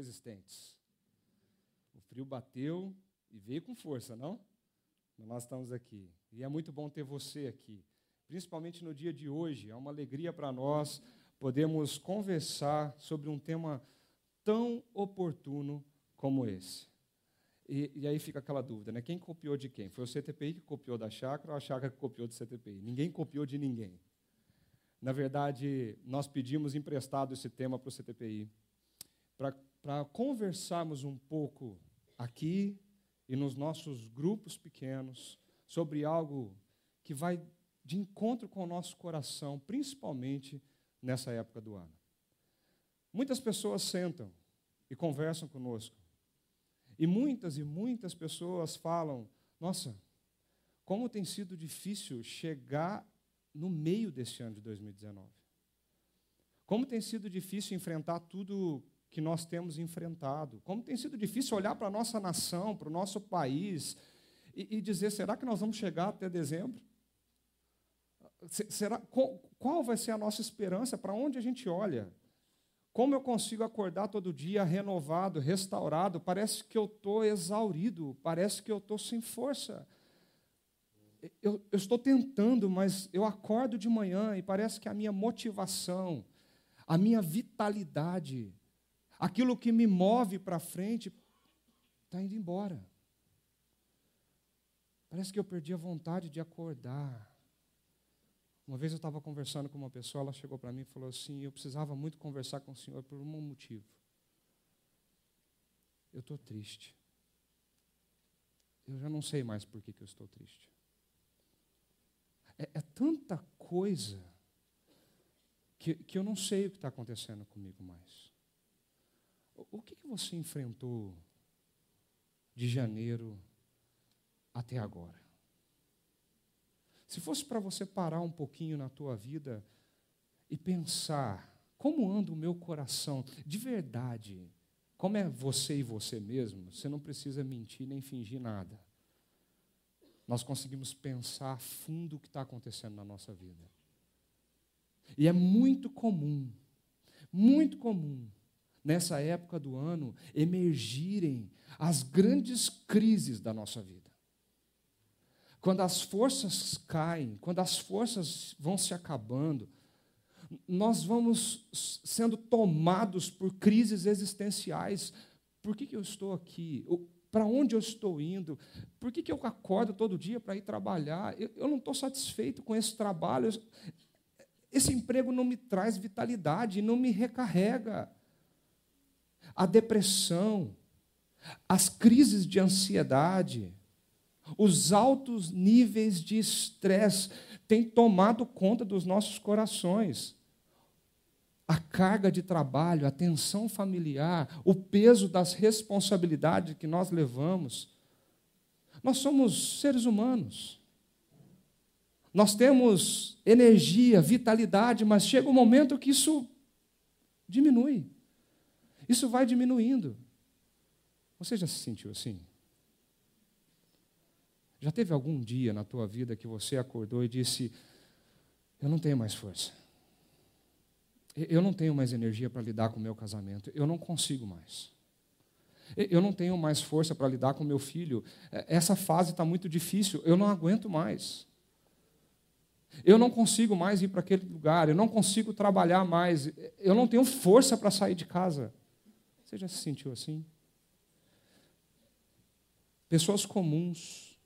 resistentes. O frio bateu e veio com força, não? Nós estamos aqui. E é muito bom ter você aqui. Principalmente no dia de hoje. É uma alegria para nós podermos conversar sobre um tema tão oportuno como esse. E, e, aí fica aquela dúvida, né? Quem copiou de quem? Foi o CTPI que copiou da chácara ou a chácara que copiou do CTPI? Ninguém copiou de ninguém. Na verdade, nós pedimos emprestado esse tema para o CTPI, para conversarmos um pouco aqui e nos nossos grupos pequenos sobre algo que vai de encontro com o nosso coração, principalmente nessa época do ano. Muitas pessoas sentam e conversam conosco. E muitas e muitas pessoas falam: Nossa, como tem sido difícil chegar no meio desse ano de 2019. Como tem sido difícil enfrentar tudo que nós temos enfrentado. Como tem sido difícil olhar para a nossa nação, para o nosso país e, e, dizer: será que nós vamos chegar até dezembro? Será, qual vai ser a nossa esperança? Para onde a gente olha? Como eu consigo acordar todo dia renovado, restaurado? Parece que eu estou exaurido, parece que eu estou sem força eu, eu estou tentando, mas eu acordo de manhã e parece que a minha motivação, a minha vitalidade, aquilo que me move para frente, está indo embora. Parece que eu perdi a vontade de acordar. Uma vez eu estava conversando com uma pessoa, ela chegou para mim e falou assim: Eu precisava muito conversar com o senhor por um motivo. Eu estou triste. Eu já não sei mais por que, que eu estou triste. É, é tanta coisa que, que eu não sei o que está acontecendo comigo mais. O, que, que você enfrentou de janeiro até agora? Se fosse para você parar um pouquinho na tua vida e pensar como anda o meu coração de verdade, como é você e você mesmo, você não precisa mentir nem fingir nada nós conseguimos pensar a fundo o que está acontecendo na nossa vida. E é muito comum, muito comum, nessa época do ano, emergirem as grandes crises da nossa vida. Quando as forças caem, quando as forças vão se acabando, nós vamos sendo tomados por crises existenciais. Por que, que eu estou aqui? Para onde eu estou indo? Por que, que eu acordo todo dia para ir trabalhar? Eu, eu não estou satisfeito com esse trabalho. Esse emprego não me traz vitalidade, não me recarrega. A depressão, as crises de ansiedade, os altos níveis de estresse têm tomado conta dos nossos corações a carga de trabalho, a tensão familiar, o peso das responsabilidades que nós levamos. Nós somos seres humanos. Nós temos energia, vitalidade, mas chega um momento que isso diminui. Isso vai diminuindo. Você já se sentiu assim? Já teve algum dia na tua vida que você acordou e disse: Eu não tenho mais força. Eu não tenho mais energia para lidar com o meu casamento. Eu não consigo mais. Eu não tenho mais força para lidar com meu filho. É, essa fase está muito difícil. Eu não aguento mais. Eu não consigo mais ir para aquele lugar. Eu não consigo trabalhar mais. Eu não tenho força para sair de casa. Você já se sentiu assim? Pessoas comuns,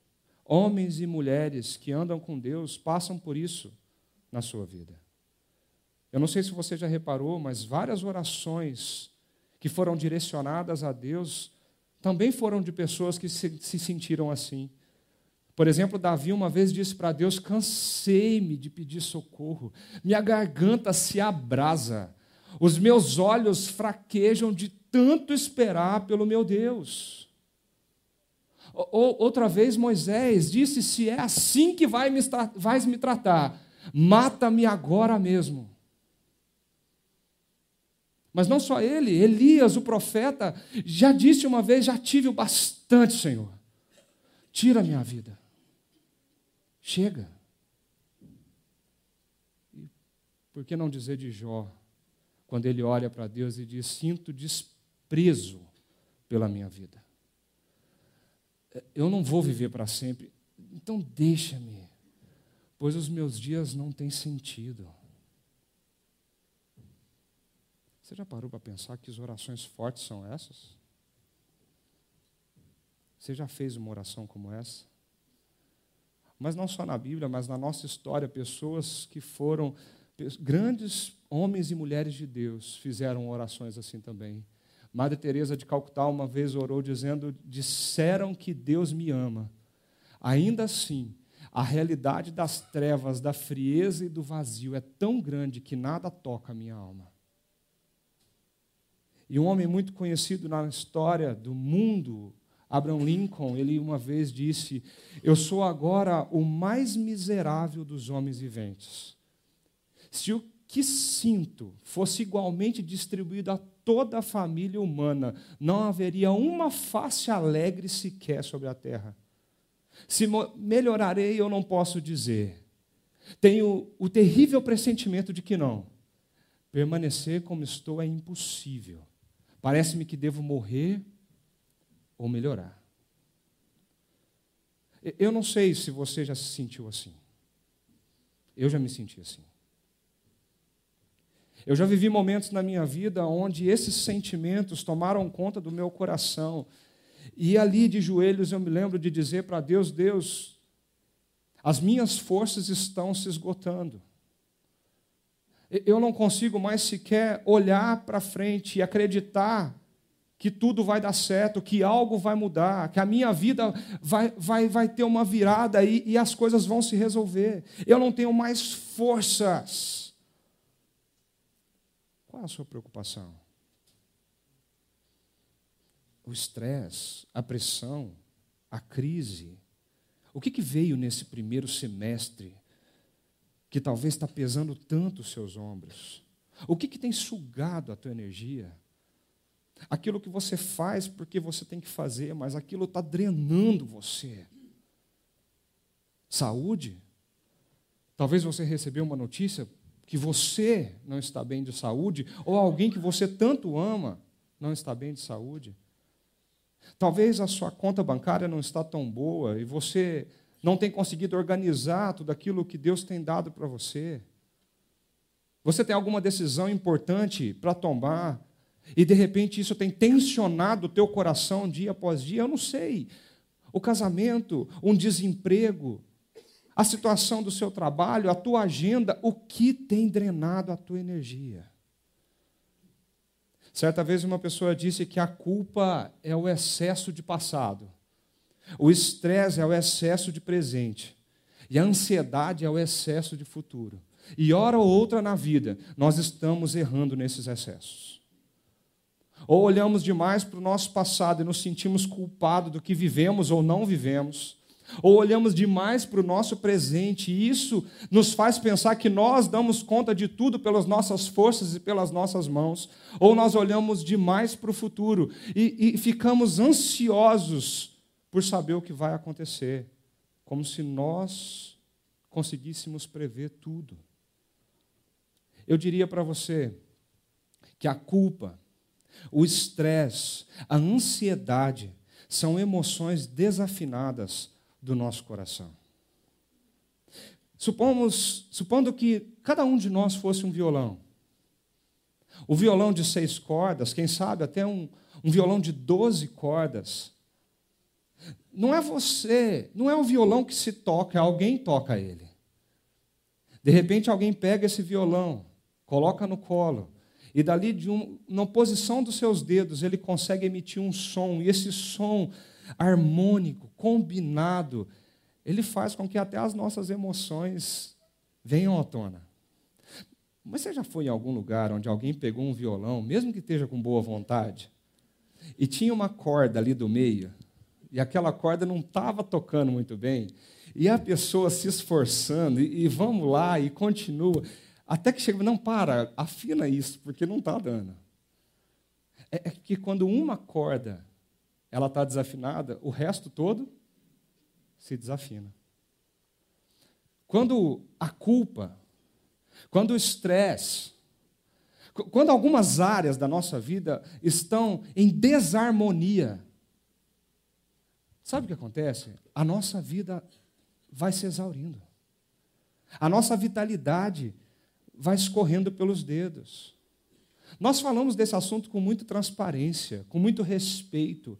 homens e mulheres que andam com Deus, passam por isso na sua vida. Eu não sei se você já reparou, mas várias orações que foram direcionadas a Deus também foram de pessoas que se, se sentiram assim. Por exemplo, Davi uma vez disse para Deus: Cansei-me de pedir socorro, minha garganta se abrasa, os meus olhos fraquejam de tanto esperar pelo meu Deus. Outra vez Moisés disse: Se é assim que vai me, vais me tratar, mata-me agora mesmo. Mas não só ele, Elias, o profeta, já disse uma vez: já tive o bastante, Senhor. Tira minha vida. Chega. Por que não dizer de Jó? Quando ele olha para Deus e diz: Sinto desprezo pela minha vida. Eu não vou viver para sempre, então deixa-me, pois os meus dias não têm sentido. Você já parou para pensar que as orações fortes são essas? Você já fez uma oração como essa? Mas não só na Bíblia, mas na nossa história, pessoas que foram grandes homens e mulheres de Deus fizeram orações assim também. Madre Teresa de Calcutá uma vez orou dizendo: "Disseram que Deus me ama. Ainda assim, a realidade das trevas, da frieza e do vazio é tão grande que nada toca a minha alma." E um homem muito conhecido na história do mundo Abraham Lincoln, ele uma vez disse: Eu sou agora o mais miserável dos homens viventes. Se o que sinto fosse igualmente distribuído a toda a família humana, não haveria uma face alegre sequer sobre a terra. Se melhorarei, eu não posso dizer. Tenho o terrível pressentimento de que não. Permanecer como estou é impossível. Parece-me que devo morrer ou melhorar. Eu não sei se você já se sentiu assim. Eu já me senti assim. Eu já vivi momentos na minha vida onde esses sentimentos tomaram conta do meu coração. E ali de joelhos eu me lembro de dizer para Deus: Deus, as minhas forças estão se esgotando. Eu não consigo mais sequer olhar para frente e acreditar que tudo vai dar certo, que algo vai mudar, que a minha vida vai, vai, vai ter uma virada e, e as coisas vão se resolver. Eu não tenho mais forças. Qual é a sua preocupação? O estresse, a pressão, a crise. O que, que veio nesse primeiro semestre que talvez está pesando tanto os seus ombros? O que, que tem sugado a tua energia? Aquilo que você faz porque você tem que fazer, mas aquilo está drenando você. Saúde. Talvez você recebeu uma notícia que você não está bem de saúde, ou alguém que você tanto ama não está bem de saúde. Talvez a sua conta bancária não está tão boa e você não tem conseguido organizar tudo aquilo que Deus tem dado para você. Você tem alguma decisão importante para tomar e de repente isso tem tensionado o teu coração dia após dia, eu não sei. O casamento, um desemprego, a situação do seu trabalho, a tua agenda, o que tem drenado a tua energia? Certa vez uma pessoa disse que a culpa é o excesso de passado, o estresse é o excesso de presente, e a ansiedade é o excesso de futuro. E hora ou outra na vida, nós estamos errando nesses excessos. Ou olhamos demais para o nosso passado e nos sentimos culpados do que vivemos ou não vivemos. Ou olhamos demais para o nosso presente e isso nos faz pensar que nós damos conta de tudo pelas nossas forças e pelas nossas mãos. Ou nós olhamos demais para o futuro e, e ficamos ansiosos por saber o que vai acontecer, como se nós conseguíssemos prever tudo. Eu diria para você que a culpa, o estresse, a ansiedade são emoções desafinadas do nosso coração. Supomos, supondo que cada um de nós fosse um violão. O violão de seis cordas, quem sabe até um, um violão de doze cordas. Não é você, não é o violão que se toca, alguém toca ele. De repente alguém pega esse violão, coloca no colo, e dali, de um, na posição dos seus dedos, ele consegue emitir um som. E esse som harmônico, combinado, ele faz com que até as nossas emoções venham à tona. Mas você já foi em algum lugar onde alguém pegou um violão, mesmo que esteja com boa vontade, e tinha uma corda ali do meio, e aquela corda não estava tocando muito bem, e a pessoa se esforçando, e, e vamos lá, e continua. Até que chega, não, para, afina isso, porque não está dando. É, é que quando uma corda ela está desafinada, o resto todo se desafina. Quando a culpa, quando o estresse, Quando algumas áreas da nossa vida estão em desarmonia, sabe o que acontece? A nossa vida vai se exaurindo. A nossa vitalidade vai escorrendo pelos dedos. Nós falamos desse assunto com muita transparência, com muito respeito,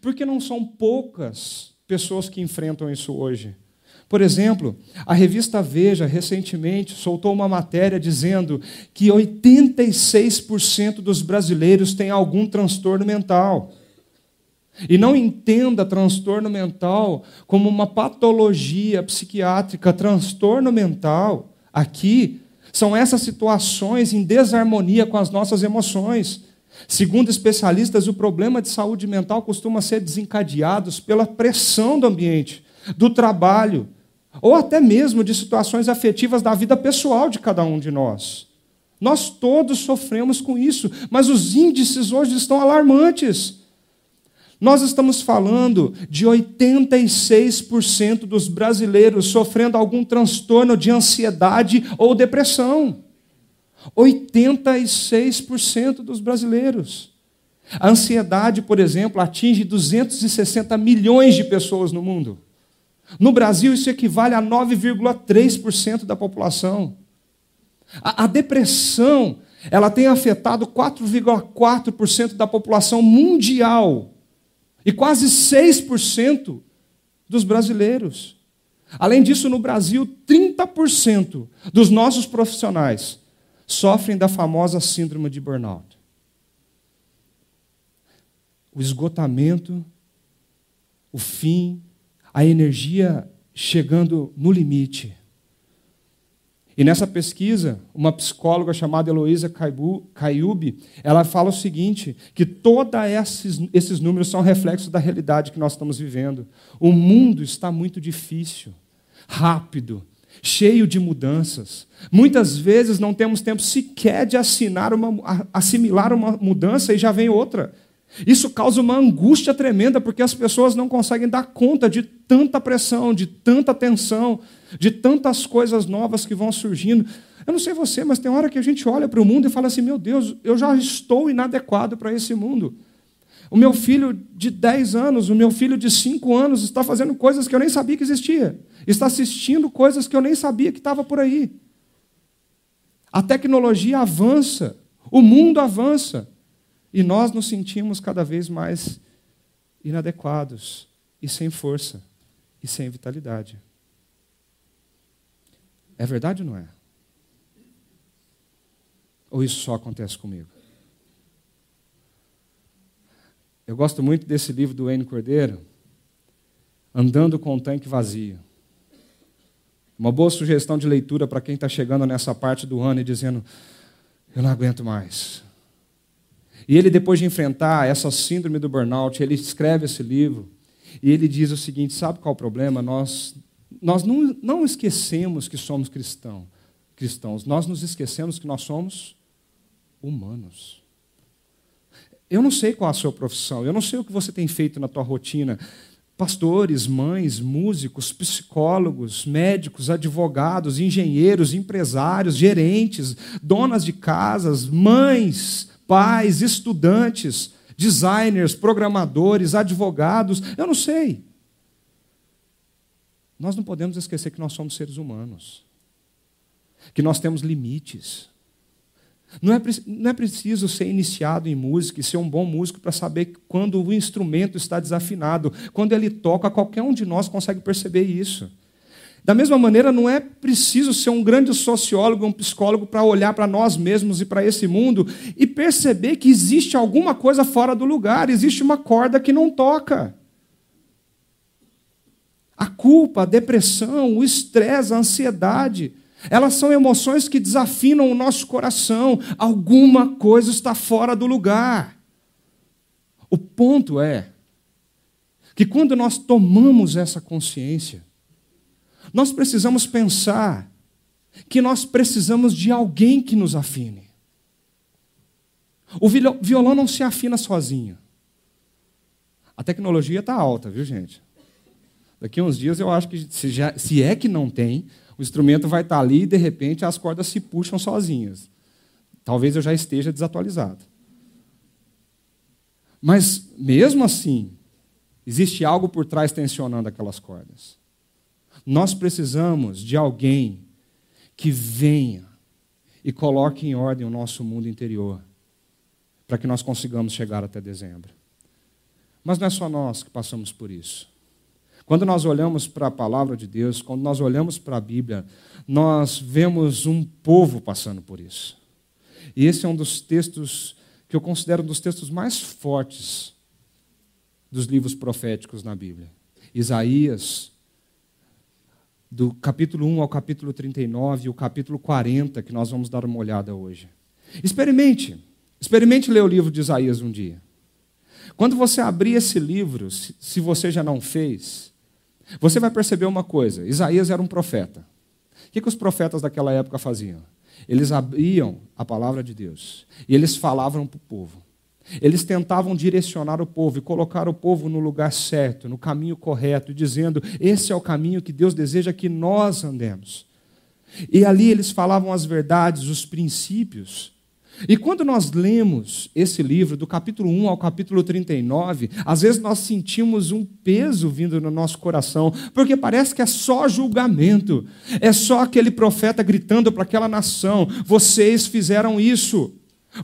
porque não são poucas pessoas que enfrentam isso hoje. Por exemplo, a revista Veja recentemente soltou uma matéria dizendo que 86% dos brasileiros têm algum transtorno mental. E não entenda transtorno mental como uma patologia psiquiátrica. Transtorno mental, aqui, são essas situações em desarmonia com as nossas emoções. Segundo especialistas, o problema de saúde mental costuma ser desencadeado pela pressão do ambiente, do trabalho, ou até mesmo de situações afetivas da vida pessoal de cada um de nós. Nós todos sofremos com isso, mas os índices hoje estão alarmantes. Nós estamos falando de 86% dos brasileiros sofrendo algum transtorno de ansiedade ou depressão. 86% dos brasileiros. A ansiedade, por exemplo, atinge 260 milhões de pessoas no mundo. No Brasil, isso equivale a 9,3% da população. A, a, depressão, ela tem afetado 4,4% da população mundial e quase 6% dos brasileiros. Além disso, no Brasil, 30% dos nossos profissionais sofrem da famosa síndrome de burnout. O esgotamento, o fim, a energia chegando no limite. E nessa pesquisa, uma psicóloga chamada Heloísa Caiube, ela fala o seguinte, que todos esses, esses números são reflexos da realidade que nós estamos vivendo. O mundo está muito difícil, rápido, cheio de mudanças. Muitas vezes não temos tempo sequer de uma, assimilar uma mudança e já vem outra. Isso causa uma angústia tremenda, porque as pessoas não conseguem dar conta de tanta pressão, de tanta tensão, de tantas coisas novas que vão surgindo. Eu não sei você, mas tem hora que a gente olha para o mundo e fala assim: meu Deus, eu já estou inadequado para esse mundo. O meu filho de 10 anos, o meu filho de 5 anos está fazendo coisas que eu nem sabia que existia. Está assistindo coisas que eu nem sabia que estava por aí. A tecnologia avança, o mundo avança. E nós nos sentimos cada vez mais inadequados e sem força e sem vitalidade. É verdade ou não é? Ou isso só acontece comigo? Eu gosto muito desse livro do Wayne Cordeiro, Andando com o Tanque Vazio. Uma boa sugestão de leitura para quem está chegando nessa parte do ano e dizendo: Eu não aguento mais. E ele, depois de enfrentar essa síndrome do burnout, ele escreve esse livro e ele diz o seguinte: sabe qual é o problema? Nós, nós não, não esquecemos que somos cristão, cristãos, nós nos esquecemos que nós somos humanos. Eu não sei qual a sua profissão, eu não sei o que você tem feito na tua rotina. Pastores, mães, músicos, psicólogos, médicos, advogados, engenheiros, empresários, gerentes, donas de casas, mães, pais, estudantes, designers, programadores, advogados, eu não sei. Nós não podemos esquecer que nós somos seres humanos, que nós temos limites. Não é, não é preciso ser iniciado em música e ser um bom músico para saber quando o instrumento está desafinado. Quando ele toca, qualquer um de nós consegue perceber isso. Da mesma maneira, não é preciso ser um grande sociólogo, um psicólogo para olhar para nós mesmos e para esse mundo e perceber que existe alguma coisa fora do lugar, existe uma corda que não toca. A culpa, a depressão, o estresse, a ansiedade, elas são emoções que desafinam o nosso coração. Alguma coisa está fora do lugar. O ponto é que quando nós tomamos essa consciência, nós precisamos pensar que nós precisamos de alguém que nos afine. O violão não se afina sozinho. A tecnologia está alta, viu, gente? Daqui a uns dias eu acho que, se, já, se é que não tem, o instrumento vai estar ali e de repente as cordas se puxam sozinhas. Talvez eu já esteja desatualizado. Mas, mesmo assim, existe algo por trás tensionando aquelas cordas. Nós precisamos de alguém que venha e coloque em ordem o nosso mundo interior, para que nós consigamos chegar até dezembro. Mas não é só nós que passamos por isso. Quando nós olhamos para a palavra de Deus, quando nós olhamos para a Bíblia, nós vemos um povo passando por isso. E esse é um dos textos que eu considero um dos textos mais fortes dos livros proféticos na Bíblia. Isaías, do capítulo 1 ao capítulo 39 e o capítulo 40, que nós vamos dar uma olhada hoje. Experimente, experimente ler o livro de Isaías um dia. Quando você abrir esse livro, se você já não fez, você vai perceber uma coisa: Isaías era um profeta. O que, que os profetas daquela época faziam? Eles abriam a palavra de Deus e eles falavam para o povo. Eles tentavam direcionar o povo e colocar o povo no lugar certo, no caminho correto, dizendo: esse é o caminho que Deus deseja que nós andemos. E ali eles falavam as verdades, os princípios e quando nós lemos esse livro, do capítulo 1 ao capítulo 39, às vezes nós sentimos um peso vindo no nosso coração, porque parece que é só julgamento, é só aquele profeta gritando para aquela nação: vocês fizeram isso,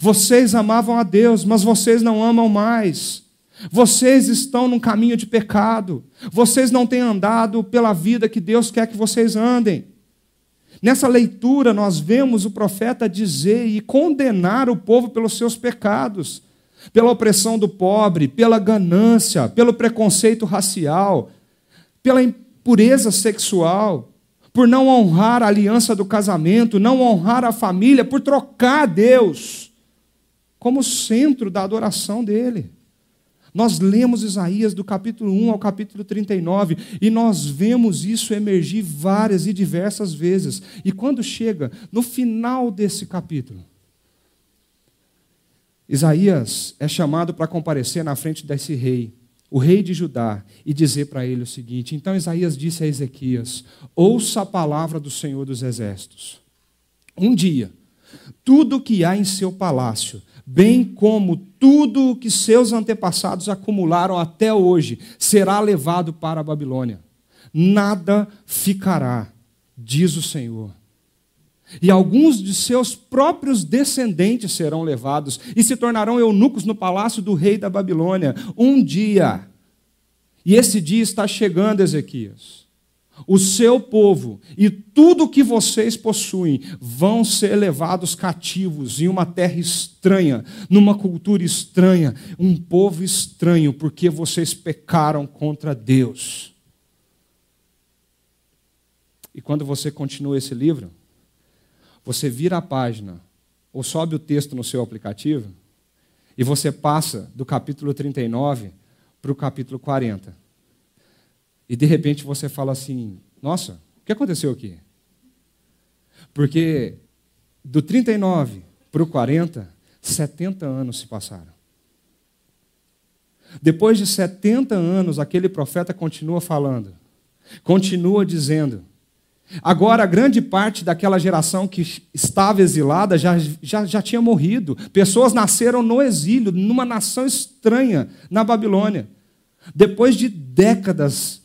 vocês amavam a Deus, mas vocês não amam mais. Vocês estão num caminho de pecado, vocês não têm andado pela vida que Deus quer que vocês andem. Nessa leitura, nós vemos o profeta dizer e condenar o povo pelos seus pecados, pela opressão do pobre, pela ganância, pelo preconceito racial, pela impureza sexual, por não honrar a aliança do casamento, não honrar a família, por trocar Deus como centro da adoração dele. Nós lemos Isaías do capítulo 1 ao capítulo 39 e nós vemos isso emergir várias e diversas vezes. E quando chega no final desse capítulo, Isaías é chamado para comparecer na frente desse rei, o rei de Judá, e dizer para ele o seguinte: Então Isaías disse a Ezequias: Ouça a palavra do Senhor dos Exércitos. Um dia, tudo que há em seu palácio bem como tudo o que seus antepassados acumularam até hoje, será levado para a Babilônia. Nada ficará, diz o Senhor. E alguns de seus próprios descendentes serão levados e se tornarão eunucos no palácio do rei da Babilônia. Um dia. E esse dia está chegando, Ezequias o seu povo e tudo que vocês possuem vão ser levados cativos em uma terra estranha, numa cultura estranha, um povo estranho, porque vocês pecaram contra Deus. E quando você continua esse livro, você vira a página ou sobe o texto no seu aplicativo e você passa do capítulo 39 para o capítulo 40. E de repente você fala assim: nossa, o que aconteceu aqui? Porque do 39 para o 40, 70 anos se passaram. Depois de 70 anos, aquele profeta continua falando, continua dizendo. Agora, grande parte daquela geração que estava exilada já, já, já tinha morrido. Pessoas nasceram no exílio, numa nação estranha, na Babilônia. Depois de décadas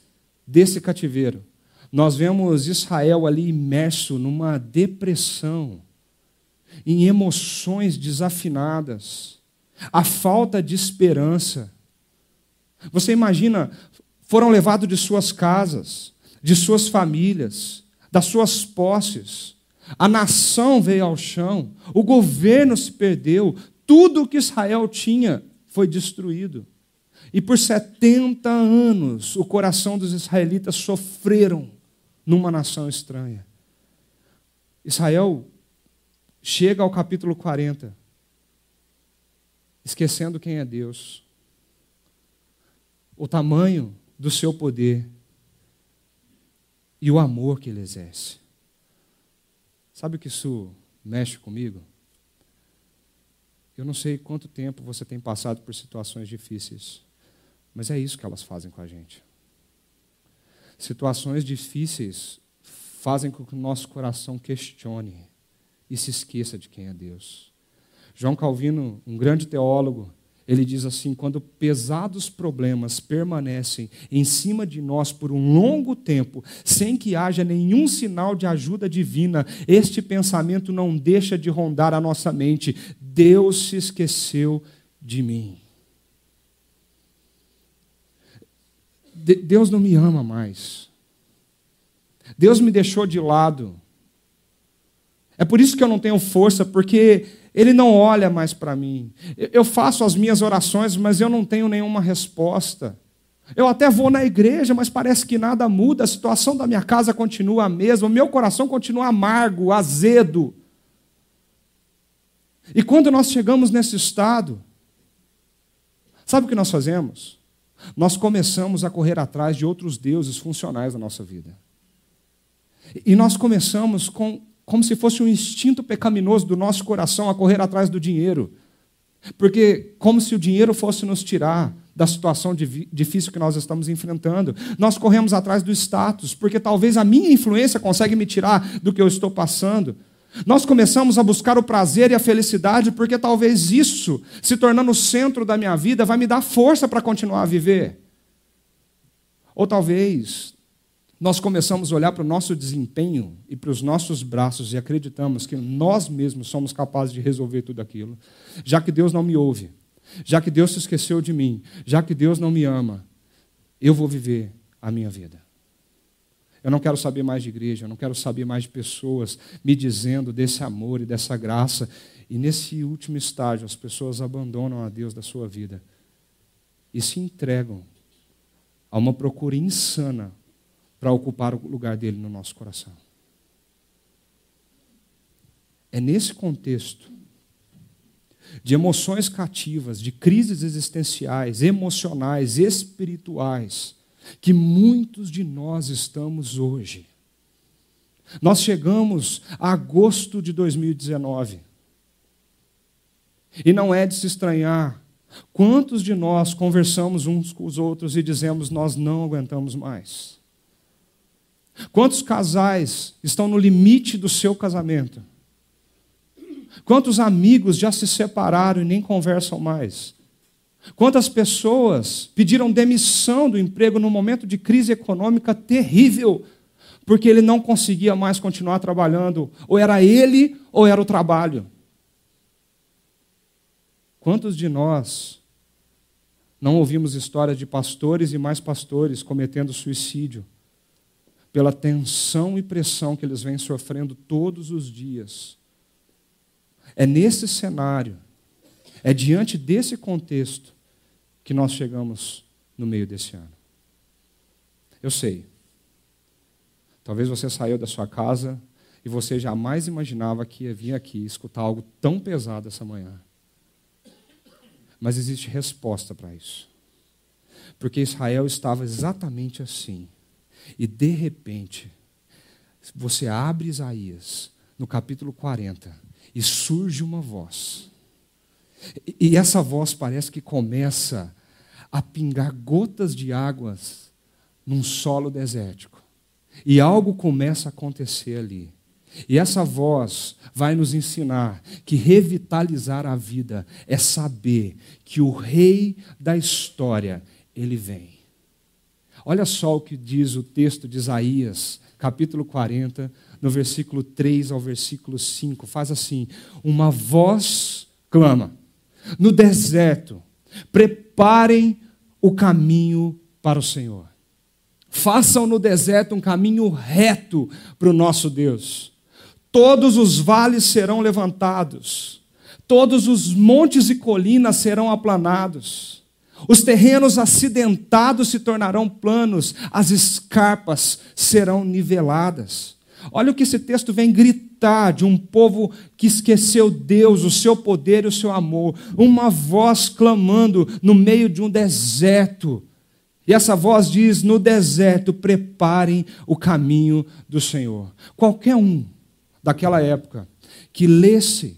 desse cativeiro, nós vemos Israel ali imerso numa depressão, em emoções desafinadas, a falta de esperança. Você imagina, foram levados de suas casas, de suas famílias, das suas posses. A nação veio ao chão, o governo se perdeu, tudo o que Israel tinha foi destruído. E por 70 anos o coração dos israelitas sofreram numa nação estranha. Israel chega ao capítulo 40, esquecendo quem é Deus, o tamanho do seu poder e o amor que ele exerce. Sabe o que isso mexe comigo? Eu não sei quanto tempo você tem passado por situações difíceis. Mas é isso que elas fazem com a gente. Situações difíceis fazem com que o nosso coração questione e se esqueça de quem é Deus. João Calvino, um grande teólogo, ele diz assim: quando pesados problemas permanecem em cima de nós por um longo tempo, sem que haja nenhum sinal de ajuda divina, este pensamento não deixa de rondar a nossa mente: Deus se esqueceu de mim. Deus não me ama mais. Deus me deixou de lado. É por isso que eu não tenho força, porque ele não olha mais para mim. Eu faço as minhas orações, mas eu não tenho nenhuma resposta. Eu até vou na igreja, mas parece que nada muda, a situação da minha casa continua a mesma, o meu coração continua amargo, azedo. E quando nós chegamos nesse estado, sabe o que nós fazemos? Nós começamos a correr atrás de outros deuses funcionais na nossa vida. E nós começamos com como se fosse um instinto pecaminoso do nosso coração a correr atrás do dinheiro. Porque, como se o dinheiro fosse nos tirar da situação difícil que nós estamos enfrentando. Nós corremos atrás do status, porque talvez a minha influência consegue me tirar do que eu estou passando. Nós começamos a buscar o prazer e a felicidade, porque talvez isso, se tornando o centro da minha vida, vai me dar força para continuar a viver. Ou talvez nós começamos a olhar para o nosso desempenho e para os nossos braços e acreditamos que nós mesmos somos capazes de resolver tudo aquilo, já que Deus não me ouve, já que Deus se esqueceu de mim, já que Deus não me ama, eu vou viver a minha vida. Eu não quero saber mais de igreja, eu não quero saber mais de pessoas me dizendo desse amor e dessa graça. E nesse último estágio, as pessoas abandonam a Deus da sua vida e se entregam a uma procura insana para ocupar o lugar dele no nosso coração. É nesse contexto de emoções cativas, de crises existenciais, emocionais, espirituais, que muitos de nós estamos hoje. Nós chegamos a agosto de 2019. E não é de se estranhar quantos de nós conversamos uns com os outros e dizemos nós não aguentamos mais. Quantos casais estão no limite do seu casamento? Quantos amigos já se separaram e nem conversam mais? Quantas pessoas pediram demissão do emprego no momento de crise econômica terrível, porque ele não conseguia mais continuar trabalhando? Ou era ele ou era o trabalho? Quantos de nós não ouvimos histórias de pastores e mais pastores cometendo suicídio? pela tensão e pressão que eles vêm sofrendo todos os dias. É nesse cenário, é diante desse contexto que nós chegamos no meio desse ano. Eu sei. Talvez você saiu da sua casa e você jamais imaginava que ia vir aqui escutar algo tão pesado essa manhã. Mas existe resposta para isso. Porque Israel estava exatamente assim. E de repente, você abre Isaías, no capítulo 40, e surge uma voz. E essa voz parece que começa a pingar gotas de águas num solo desértico. E algo começa a acontecer ali. E essa voz vai nos ensinar que revitalizar a vida é saber que o rei da história, ele vem. Olha só o que diz o texto de Isaías, capítulo 40, no versículo 3 ao versículo 5. Faz assim: Uma voz clama, no deserto, preparem o caminho para o Senhor. Façam no deserto um caminho reto para o nosso Deus. Todos os vales serão levantados, todos os montes e colinas serão aplanados os terrenos acidentados se tornarão planos, as escarpas serão niveladas. Olha o que esse texto vem de um povo que esqueceu Deus, o seu poder e o seu amor. Uma voz clamando no meio de um deserto. E essa voz diz: no deserto, preparem o caminho do Senhor. Qualquer um daquela época que lesse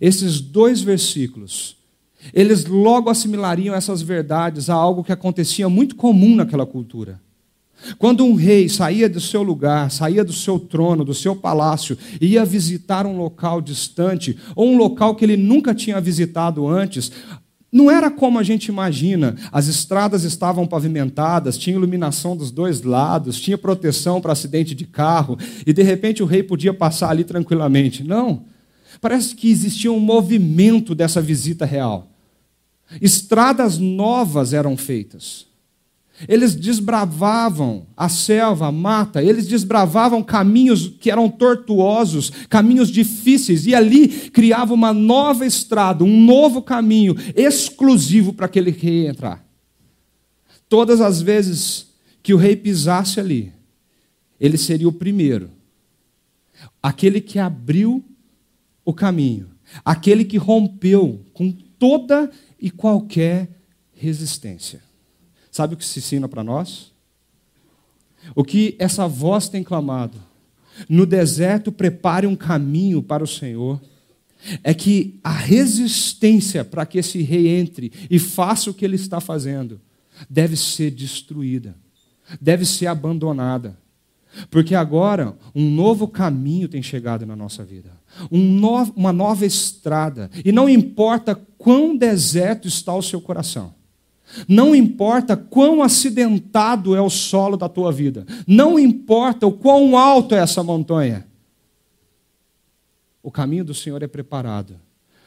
esses dois versículos eles logo assimilariam essas verdades a algo que acontecia muito comum naquela cultura. Quando um rei saía do seu lugar, saía do seu trono, do seu palácio, e ia visitar um local distante, ou um local que ele nunca tinha visitado antes, não era como a gente imagina. As estradas estavam pavimentadas, tinha iluminação dos dois lados, tinha proteção para acidente de carro, e de repente o rei podia passar ali tranquilamente. Não. Parece que existia um movimento dessa visita real. Estradas novas eram feitas. Eles desbravavam a selva, a mata, eles desbravavam caminhos que eram tortuosos, caminhos difíceis, e ali criava uma nova estrada, um novo caminho exclusivo para aquele rei entrar. Todas as vezes que o rei pisasse ali, ele seria o primeiro, aquele que abriu o caminho, aquele que rompeu com toda e qualquer resistência. Sabe o que se ensina para nós? O que essa voz tem clamado. No deserto, prepare um caminho para o Senhor. É que a resistência para que esse rei entre e faça o que ele está fazendo deve ser destruída, deve ser abandonada. Porque agora um novo caminho tem chegado na nossa vida, um no, uma nova estrada. E não importa quão deserto está o seu coração, não importa quão acidentado é o solo da tua vida. Não importa o quão alto é essa montanha. O caminho do Senhor é preparado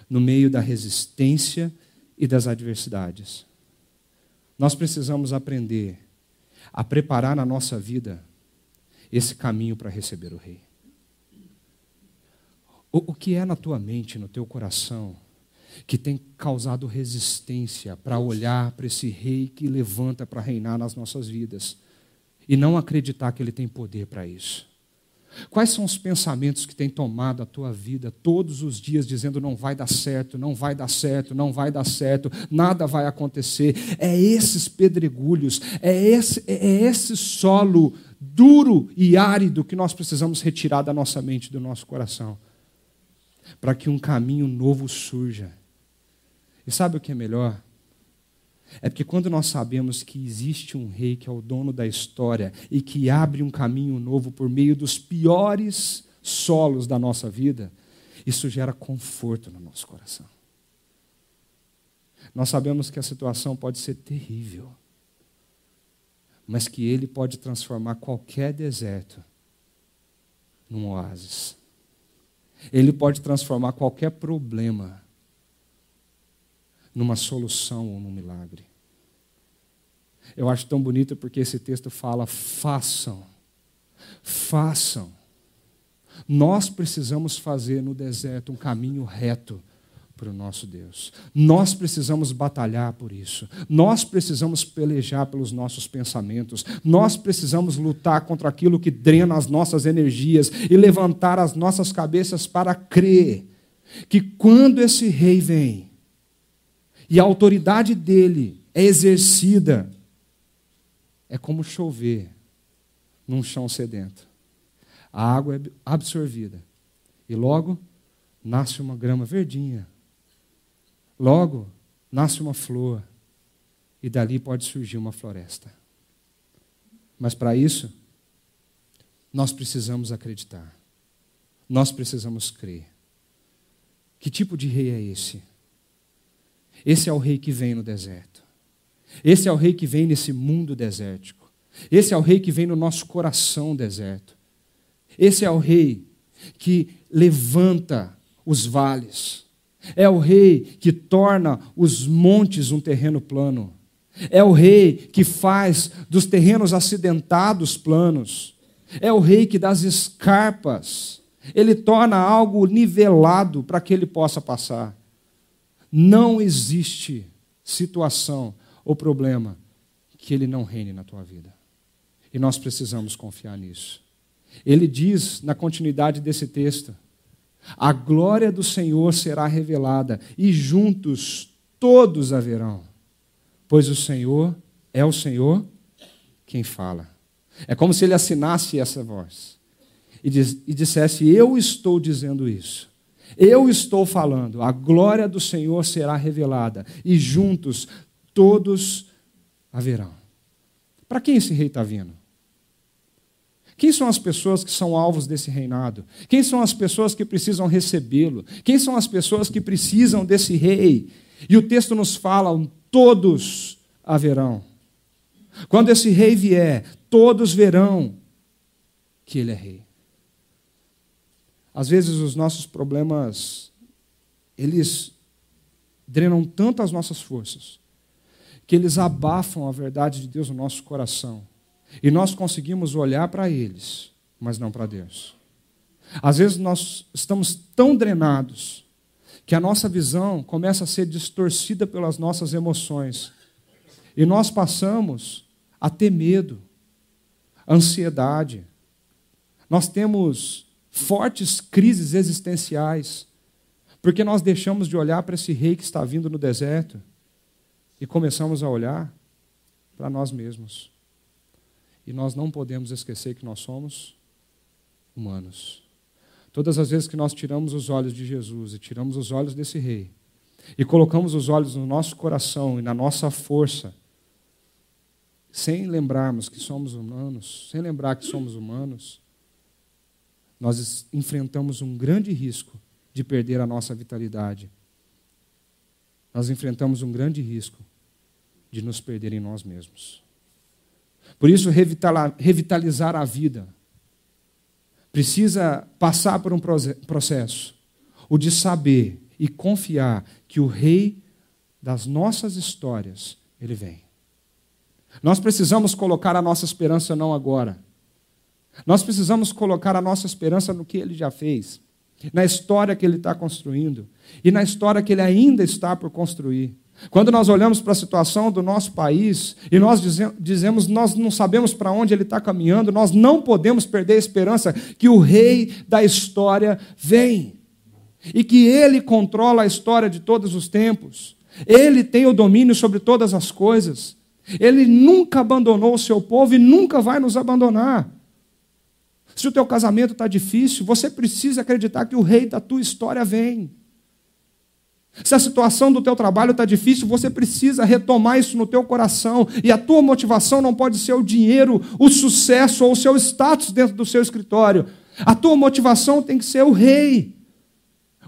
no meio da resistência e das adversidades. Nós precisamos aprender a preparar na nossa vida esse caminho para receber o Rei. O, que é na tua mente, no teu coração, que tem causado resistência para olhar para esse rei que levanta para reinar nas nossas vidas e não acreditar que ele tem poder para isso? Quais são os pensamentos que têm tomado a tua vida todos os dias, dizendo não vai dar certo, não vai dar certo, não vai dar certo, nada vai acontecer? É esses pedregulhos, é esse, é esse solo duro e árido que nós precisamos retirar da nossa mente, do nosso coração, para que um caminho novo surja e sabe o que é melhor? É porque quando nós sabemos que existe um rei que é o dono da história e que abre um caminho novo por meio dos piores solos da nossa vida, isso gera conforto no nosso coração. Nós sabemos que a situação pode ser terrível, mas que ele pode transformar qualquer deserto num oásis. Ele pode transformar qualquer problema numa solução ou num milagre. Eu acho tão bonito porque esse texto fala: façam, façam. Nós precisamos fazer no deserto um caminho reto para o nosso Deus. Nós precisamos batalhar por isso. Nós precisamos pelejar pelos nossos pensamentos. Nós precisamos lutar contra aquilo que drena as nossas energias e levantar as nossas cabeças para crer que quando esse rei vem, e a autoridade dele é exercida, é como chover num chão sedento. A água é absorvida e logo nasce uma grama verdinha. Logo nasce uma flor e dali pode surgir uma floresta. Mas para isso, nós precisamos acreditar. Nós precisamos crer. Que tipo de rei é esse? Esse é o rei que vem no deserto. Esse é o rei que vem nesse mundo desértico. Esse é o rei que vem no nosso coração deserto. Esse é o rei que levanta os vales. É o rei que torna os montes um terreno plano. É o rei que faz dos terrenos acidentados planos. É o rei que das escarpas ele torna algo nivelado para que ele possa passar. Não existe situação ou problema que ele não reine na tua vida. E nós precisamos confiar nisso. Ele diz na continuidade desse texto: a glória do Senhor será revelada e juntos todos a verão, pois o Senhor é o Senhor quem fala. É como se ele assinasse essa voz e, dissesse: Eu estou dizendo isso. Eu estou falando, a glória do Senhor será revelada, e juntos todos a verão. Para quem esse rei está vindo? Quem são as pessoas que são alvos desse reinado? Quem são as pessoas que precisam recebê-lo? Quem são as pessoas que precisam desse rei? E o texto nos fala: todos haverão. Quando esse rei vier, todos verão que ele é rei. Às vezes os nossos problemas eles drenam tanto as nossas forças que eles abafam a verdade de Deus no nosso coração. E nós conseguimos olhar para eles, mas não para Deus. Às vezes nós estamos tão drenados que a nossa visão começa a ser distorcida pelas nossas emoções. E nós passamos a ter medo, ansiedade. Nós temos fortes crises existenciais, porque nós deixamos de olhar para esse rei que está vindo no deserto e começamos a olhar para nós mesmos. E nós não podemos esquecer que nós somos humanos. Todas as vezes que nós tiramos os olhos de Jesus e tiramos os olhos desse rei, e colocamos os olhos no nosso coração e na nossa força, sem lembrarmos que somos humanos, sem lembrar que somos humanos, nós enfrentamos um grande risco de perder a nossa vitalidade. Nós enfrentamos um grande risco de nos perder em nós mesmos. Por isso, revitalizar a vida precisa passar por um processo, o de saber e confiar que o Rei das nossas histórias, ele vem. Nós precisamos colocar a nossa esperança não agora. Nós precisamos colocar a nossa esperança no que ele já fez, na história que ele está construindo e na história que ele ainda está por construir. Quando nós olhamos para a situação do nosso país e nós dizemos, nós não sabemos para onde ele está caminhando, nós não podemos perder a esperança que o rei da história vem e que ele controla a história de todos os tempos. Ele tem o domínio sobre todas as coisas. Ele nunca abandonou o seu povo e nunca vai nos abandonar. Se o teu casamento está difícil, você precisa acreditar que o rei da tua história vem. Se a situação do teu trabalho está difícil, você precisa retomar isso no teu coração. E a tua motivação não pode ser o dinheiro, o sucesso ou o seu status dentro do seu escritório. A tua motivação tem que ser o rei.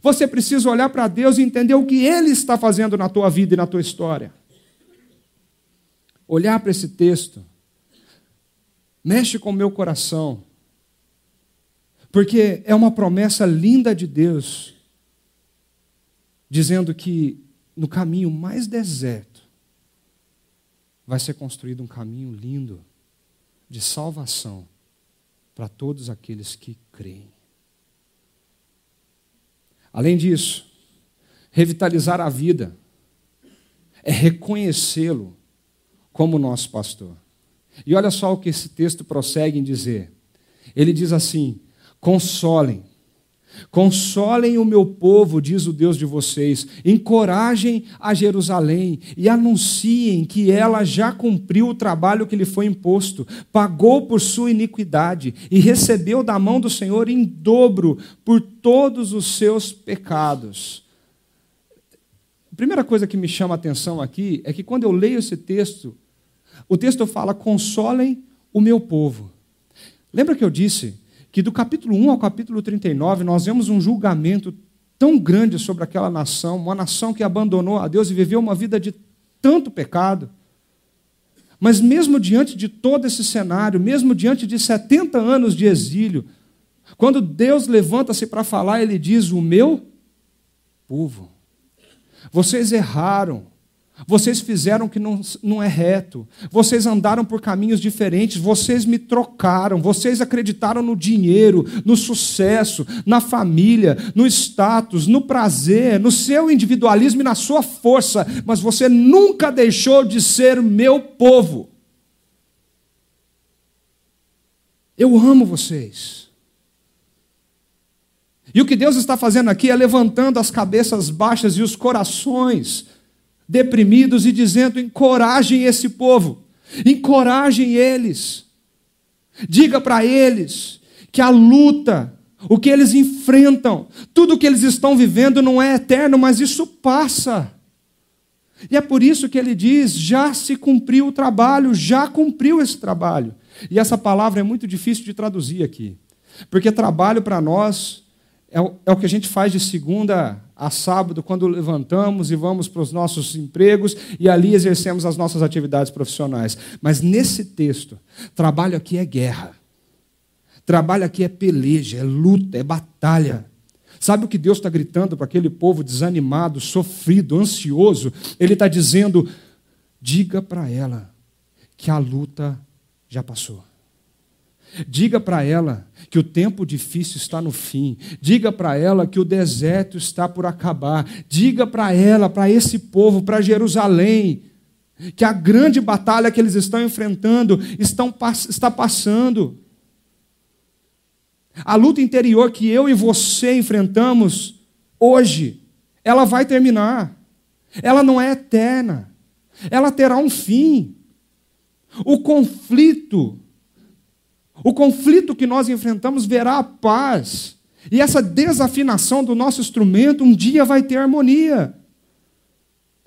Você precisa olhar para Deus e entender o que Ele está fazendo na tua vida e na tua história. Olhar para esse texto mexe com o meu coração, porque é uma promessa linda de Deus dizendo que no caminho mais deserto vai ser construído um caminho lindo de salvação para todos aqueles que creem. Além disso, revitalizar a vida é reconhecê-lo como nosso pastor. E olha só o que esse texto prossegue em dizer. Ele diz assim: consolem Consolem o meu povo, diz o Deus de vocês, encorajem a Jerusalém e anunciem que ela já cumpriu o trabalho que lhe foi imposto, pagou por sua iniquidade e recebeu da mão do Senhor em dobro por todos os seus pecados. A primeira coisa que me chama a atenção aqui é que quando eu leio esse texto, o texto fala: consolem o meu povo. Lembra que eu disse que do capítulo 1 ao capítulo 39 nós vemos um julgamento tão grande sobre aquela nação, uma nação que abandonou a Deus e viveu uma vida de tanto pecado. Mas mesmo diante de todo esse cenário, mesmo diante de 70 anos de exílio, quando Deus levanta-se para falar, ele diz: O meu povo, vocês erraram, vocês fizeram o que não, não é reto. Vocês andaram por caminhos diferentes. Vocês me trocaram. Vocês acreditaram no dinheiro, no sucesso, na família, no status, no prazer, no seu individualismo e na sua força. Mas você nunca deixou de ser meu povo. Eu amo vocês. E o que Deus está fazendo aqui é levantando as cabeças baixas e os corações deprimidos e dizendo: encorajem esse povo, encorajem eles, diga para eles que a luta, o que eles enfrentam, tudo o que eles estão vivendo não é eterno, mas isso passa. E é por isso que ele diz: já se cumpriu o trabalho, já cumpriu esse trabalho. E essa palavra é muito difícil de traduzir aqui. Porque trabalho para nós é o, é o que a gente faz de segunda a sábado, quando levantamos e vamos para os nossos empregos e ali exercemos as nossas atividades profissionais. Mas nesse texto, trabalho aqui é guerra. Trabalho aqui é peleja, é luta, é batalha. Sabe o que Deus está gritando para aquele povo desanimado, sofrido, ansioso? Ele está dizendo: diga para ela que a luta já passou. Diga para ela que o tempo difícil está no fim. Diga para ela que o deserto está por acabar. Diga para ela, para esse povo, para Jerusalém, que a grande batalha que eles estão enfrentando estão, está passando. A luta interior que eu e você enfrentamos hoje, ela vai terminar. Ela não é eterna. Ela terá um fim. O conflito o conflito que nós enfrentamos verá a paz. E essa desafinação do nosso instrumento um dia vai ter harmonia.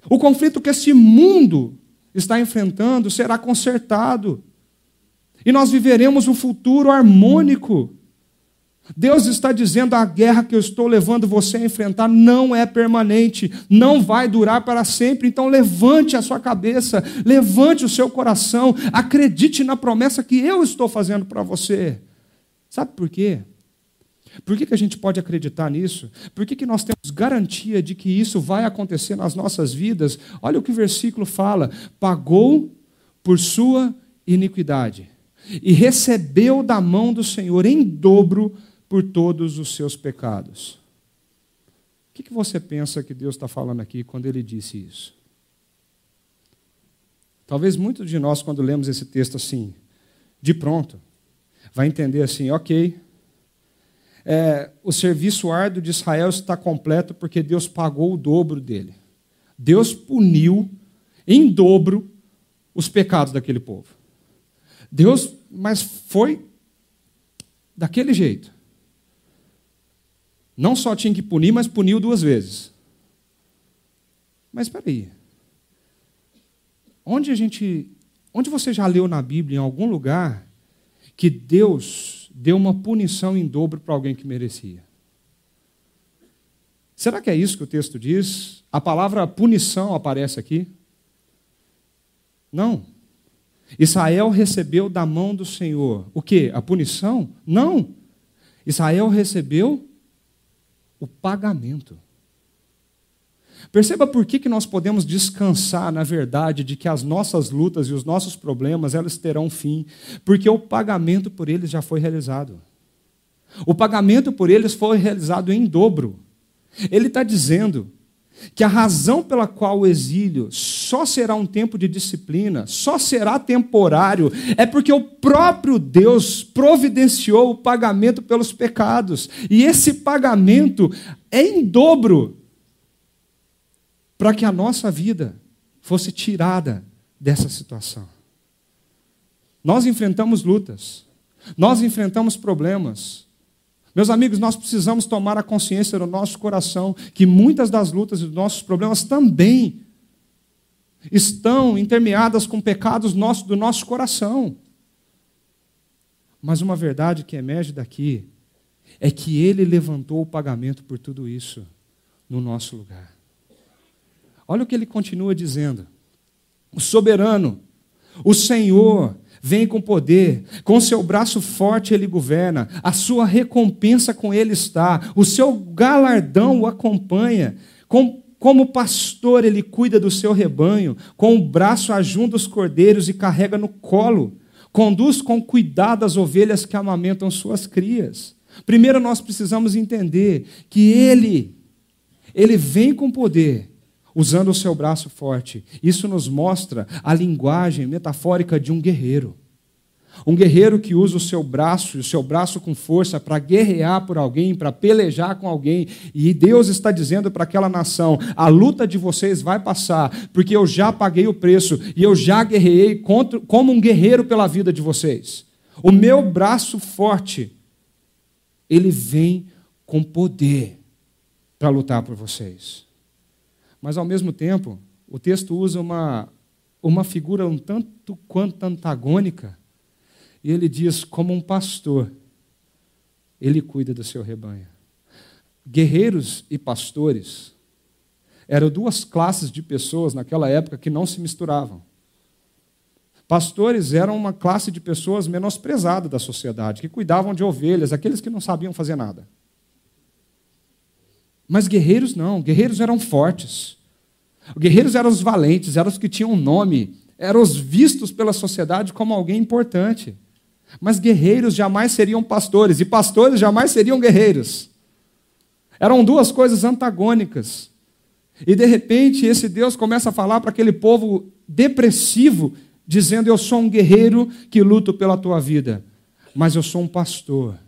O conflito que esse mundo está enfrentando será consertado. E nós viveremos um futuro harmônico. Deus está dizendo: a guerra que eu estou levando você a enfrentar não é permanente, não vai durar para sempre. Então, levante a sua cabeça, levante o seu coração, acredite na promessa que eu estou fazendo para você. Sabe por quê? Por que, que a gente pode acreditar nisso? Por que, que nós temos garantia de que isso vai acontecer nas nossas vidas? Olha o que o versículo fala: pagou por sua iniquidade e recebeu da mão do Senhor em dobro por todos os seus pecados. O que você pensa que Deus está falando aqui quando ele disse isso? Talvez muitos de nós, quando lemos esse texto assim, de pronto, vai entender assim, ok, é, o serviço árduo de Israel está completo porque Deus pagou o dobro dele. Deus puniu em dobro os pecados daquele povo. Deus, mas foi daquele jeito. Não só tinha que punir, mas puniu duas vezes. Mas espera aí. Onde a gente, onde você já leu na Bíblia em algum lugar que Deus deu uma punição em dobro para alguém que merecia? Será que é isso que o texto diz? A palavra punição aparece aqui? Não. Israel recebeu da mão do Senhor o que? A punição? Não. Israel recebeu o pagamento. Perceba por que, que nós podemos descansar na verdade de que as nossas lutas e os nossos problemas elas terão fim, porque o pagamento por eles já foi realizado. O pagamento por eles foi realizado em dobro. Ele está dizendo que a razão pela qual o exílio só será um tempo de disciplina, só será temporário, é porque o próprio Deus providenciou o pagamento pelos pecados. E esse pagamento é em dobro para que a nossa vida fosse tirada dessa situação. Nós enfrentamos lutas, nós enfrentamos problemas, meus amigos, nós precisamos tomar a consciência no nosso coração que muitas das lutas e dos nossos problemas também estão intermeadas com pecados nossos, do nosso coração. Mas uma verdade que emerge daqui é que Ele levantou o pagamento por tudo isso no nosso lugar. Olha o que ele continua dizendo. O soberano, o Senhor, vem com poder, com seu braço forte ele governa, a sua recompensa com ele está, o seu galardão o acompanha, com, como pastor ele cuida do seu rebanho, com o braço ajunta os cordeiros e carrega no colo, conduz com cuidado as ovelhas que amamentam suas crias. Primeiro nós precisamos entender que ele, ele vem com poder, usando o seu braço forte. Isso nos mostra a linguagem metafórica de um guerreiro. Um guerreiro que usa o seu braço, o seu braço com força para guerrear por alguém, para pelejar com alguém. E Deus está dizendo para aquela nação: a luta de vocês vai passar, porque eu já paguei o preço e eu já guerreei contra, como um guerreiro pela vida de vocês. O meu braço forte, ele vem com poder para lutar por vocês. Mas ao mesmo tempo, o texto usa uma, uma figura um tanto quanto antagônica, E ele diz: como um pastor, ele cuida do seu rebanho. Guerreiros e pastores eram duas classes de pessoas naquela época que não se misturavam. Pastores eram uma classe de pessoas menosprezada da sociedade, que cuidavam de ovelhas, aqueles que não sabiam fazer nada. Mas guerreiros não, guerreiros eram fortes. Guerreiros eram os valentes, eram os que tinham nome, eram os vistos pela sociedade como alguém importante. Mas guerreiros jamais seriam pastores, e pastores jamais seriam guerreiros. Eram duas coisas antagônicas. E de repente esse Deus começa a falar para aquele povo depressivo dizendo: Eu sou um guerreiro que luto pela tua vida, mas eu sou um pastor.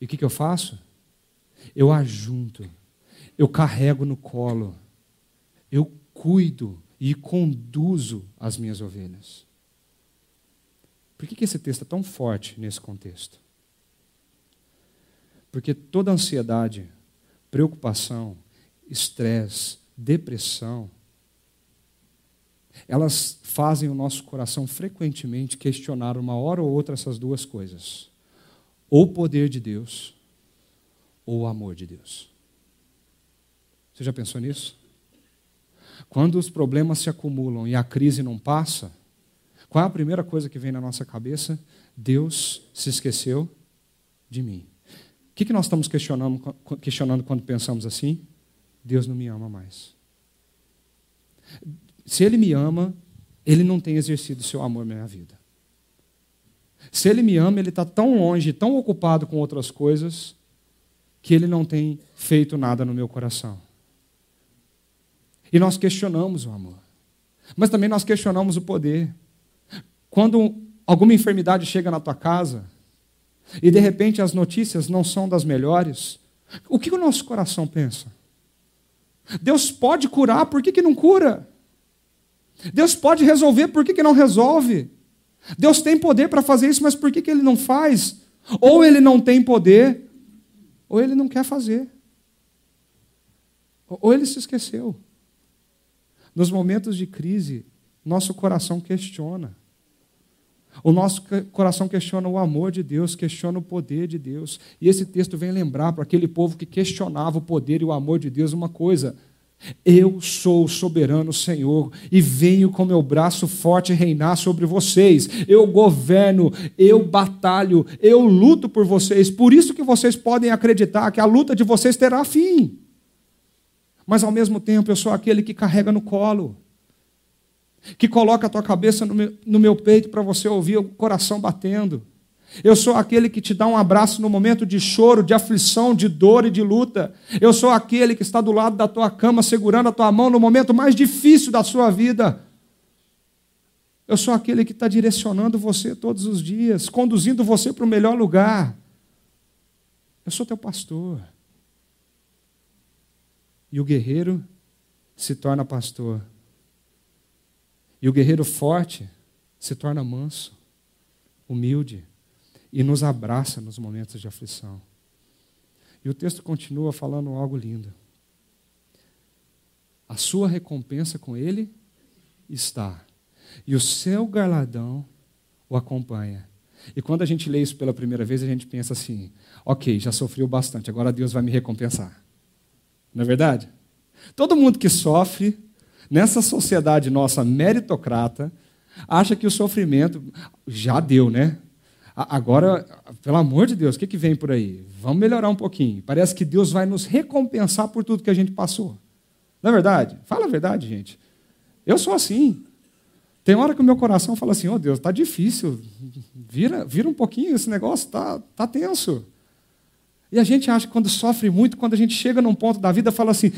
E o que, que eu faço? Eu ajunto, eu carrego no colo, eu cuido e conduzo as minhas ovelhas. Por que, esse texto é tão forte nesse contexto? Porque toda ansiedade, preocupação, estresse, depressão, elas fazem o nosso coração frequentemente questionar uma hora ou outra essas duas coisas: ou o poder de Deus, ou o amor de Deus. Você já pensou nisso? Quando os problemas se acumulam e a crise não passa, qual é a primeira coisa que vem na nossa cabeça? Deus se esqueceu de mim. O que, nós estamos questionando, questionando quando pensamos assim? Deus não me ama mais. Se Ele me ama, Ele não tem exercido o seu amor na minha vida. Se Ele me ama, Ele está tão longe, tão ocupado com outras coisas, que Ele não tem feito nada no meu coração. E nós questionamos o amor. Mas também nós questionamos o poder. Quando alguma enfermidade chega na tua casa, e de repente as notícias não são das melhores, o que o nosso coração pensa? Deus pode curar, por que, que não cura? Deus pode resolver, por que, que não resolve? Deus tem poder para fazer isso, mas por que, que ele não faz? Ou ele não tem poder, ou ele não quer fazer. Ou ele se esqueceu. Nos momentos de crise, nosso coração questiona. O nosso coração questiona o amor de Deus, questiona o poder de Deus. E esse texto vem lembrar para aquele povo que questionava o poder e o amor de Deus uma coisa: eu sou o soberano Senhor e venho com meu braço forte reinar sobre vocês. Eu governo, eu batalho, eu luto por vocês. Por isso que vocês podem acreditar que a luta de vocês terá fim. Mas ao mesmo tempo eu sou aquele que carrega no colo, que coloca a tua cabeça no meu, no meu peito para você ouvir o coração batendo. Eu sou aquele que te dá um abraço no momento de choro, de aflição, de dor e de luta. Eu sou aquele que está do lado da tua cama, segurando a tua mão no momento mais difícil da sua vida. Eu sou aquele que está direcionando você todos os dias, conduzindo você para o melhor lugar. Eu sou teu pastor. E o guerreiro se torna pastor. E o guerreiro forte se torna manso, humilde e nos abraça nos momentos de aflição. E o texto continua falando algo lindo. A sua recompensa com ele está, e o seu galardão o acompanha. E quando a gente lê isso pela primeira vez, a gente pensa assim: ok, já sofreu bastante, agora Deus vai me recompensar. Não é verdade? Todo mundo que sofre, nessa sociedade nossa meritocrata, acha que o sofrimento já deu, né? Agora, pelo amor de Deus, o que, que vem por aí? Vamos melhorar um pouquinho. Parece que Deus vai nos recompensar por tudo que a gente passou. Não é verdade? Fala a verdade, gente. Eu sou assim. Tem hora que o meu coração fala assim: oh Deus, está difícil. Vira, vira um pouquinho, esse negócio está tá tenso. E a gente acha que quando sofre muito, quando a gente chega num ponto da vida, fala assim: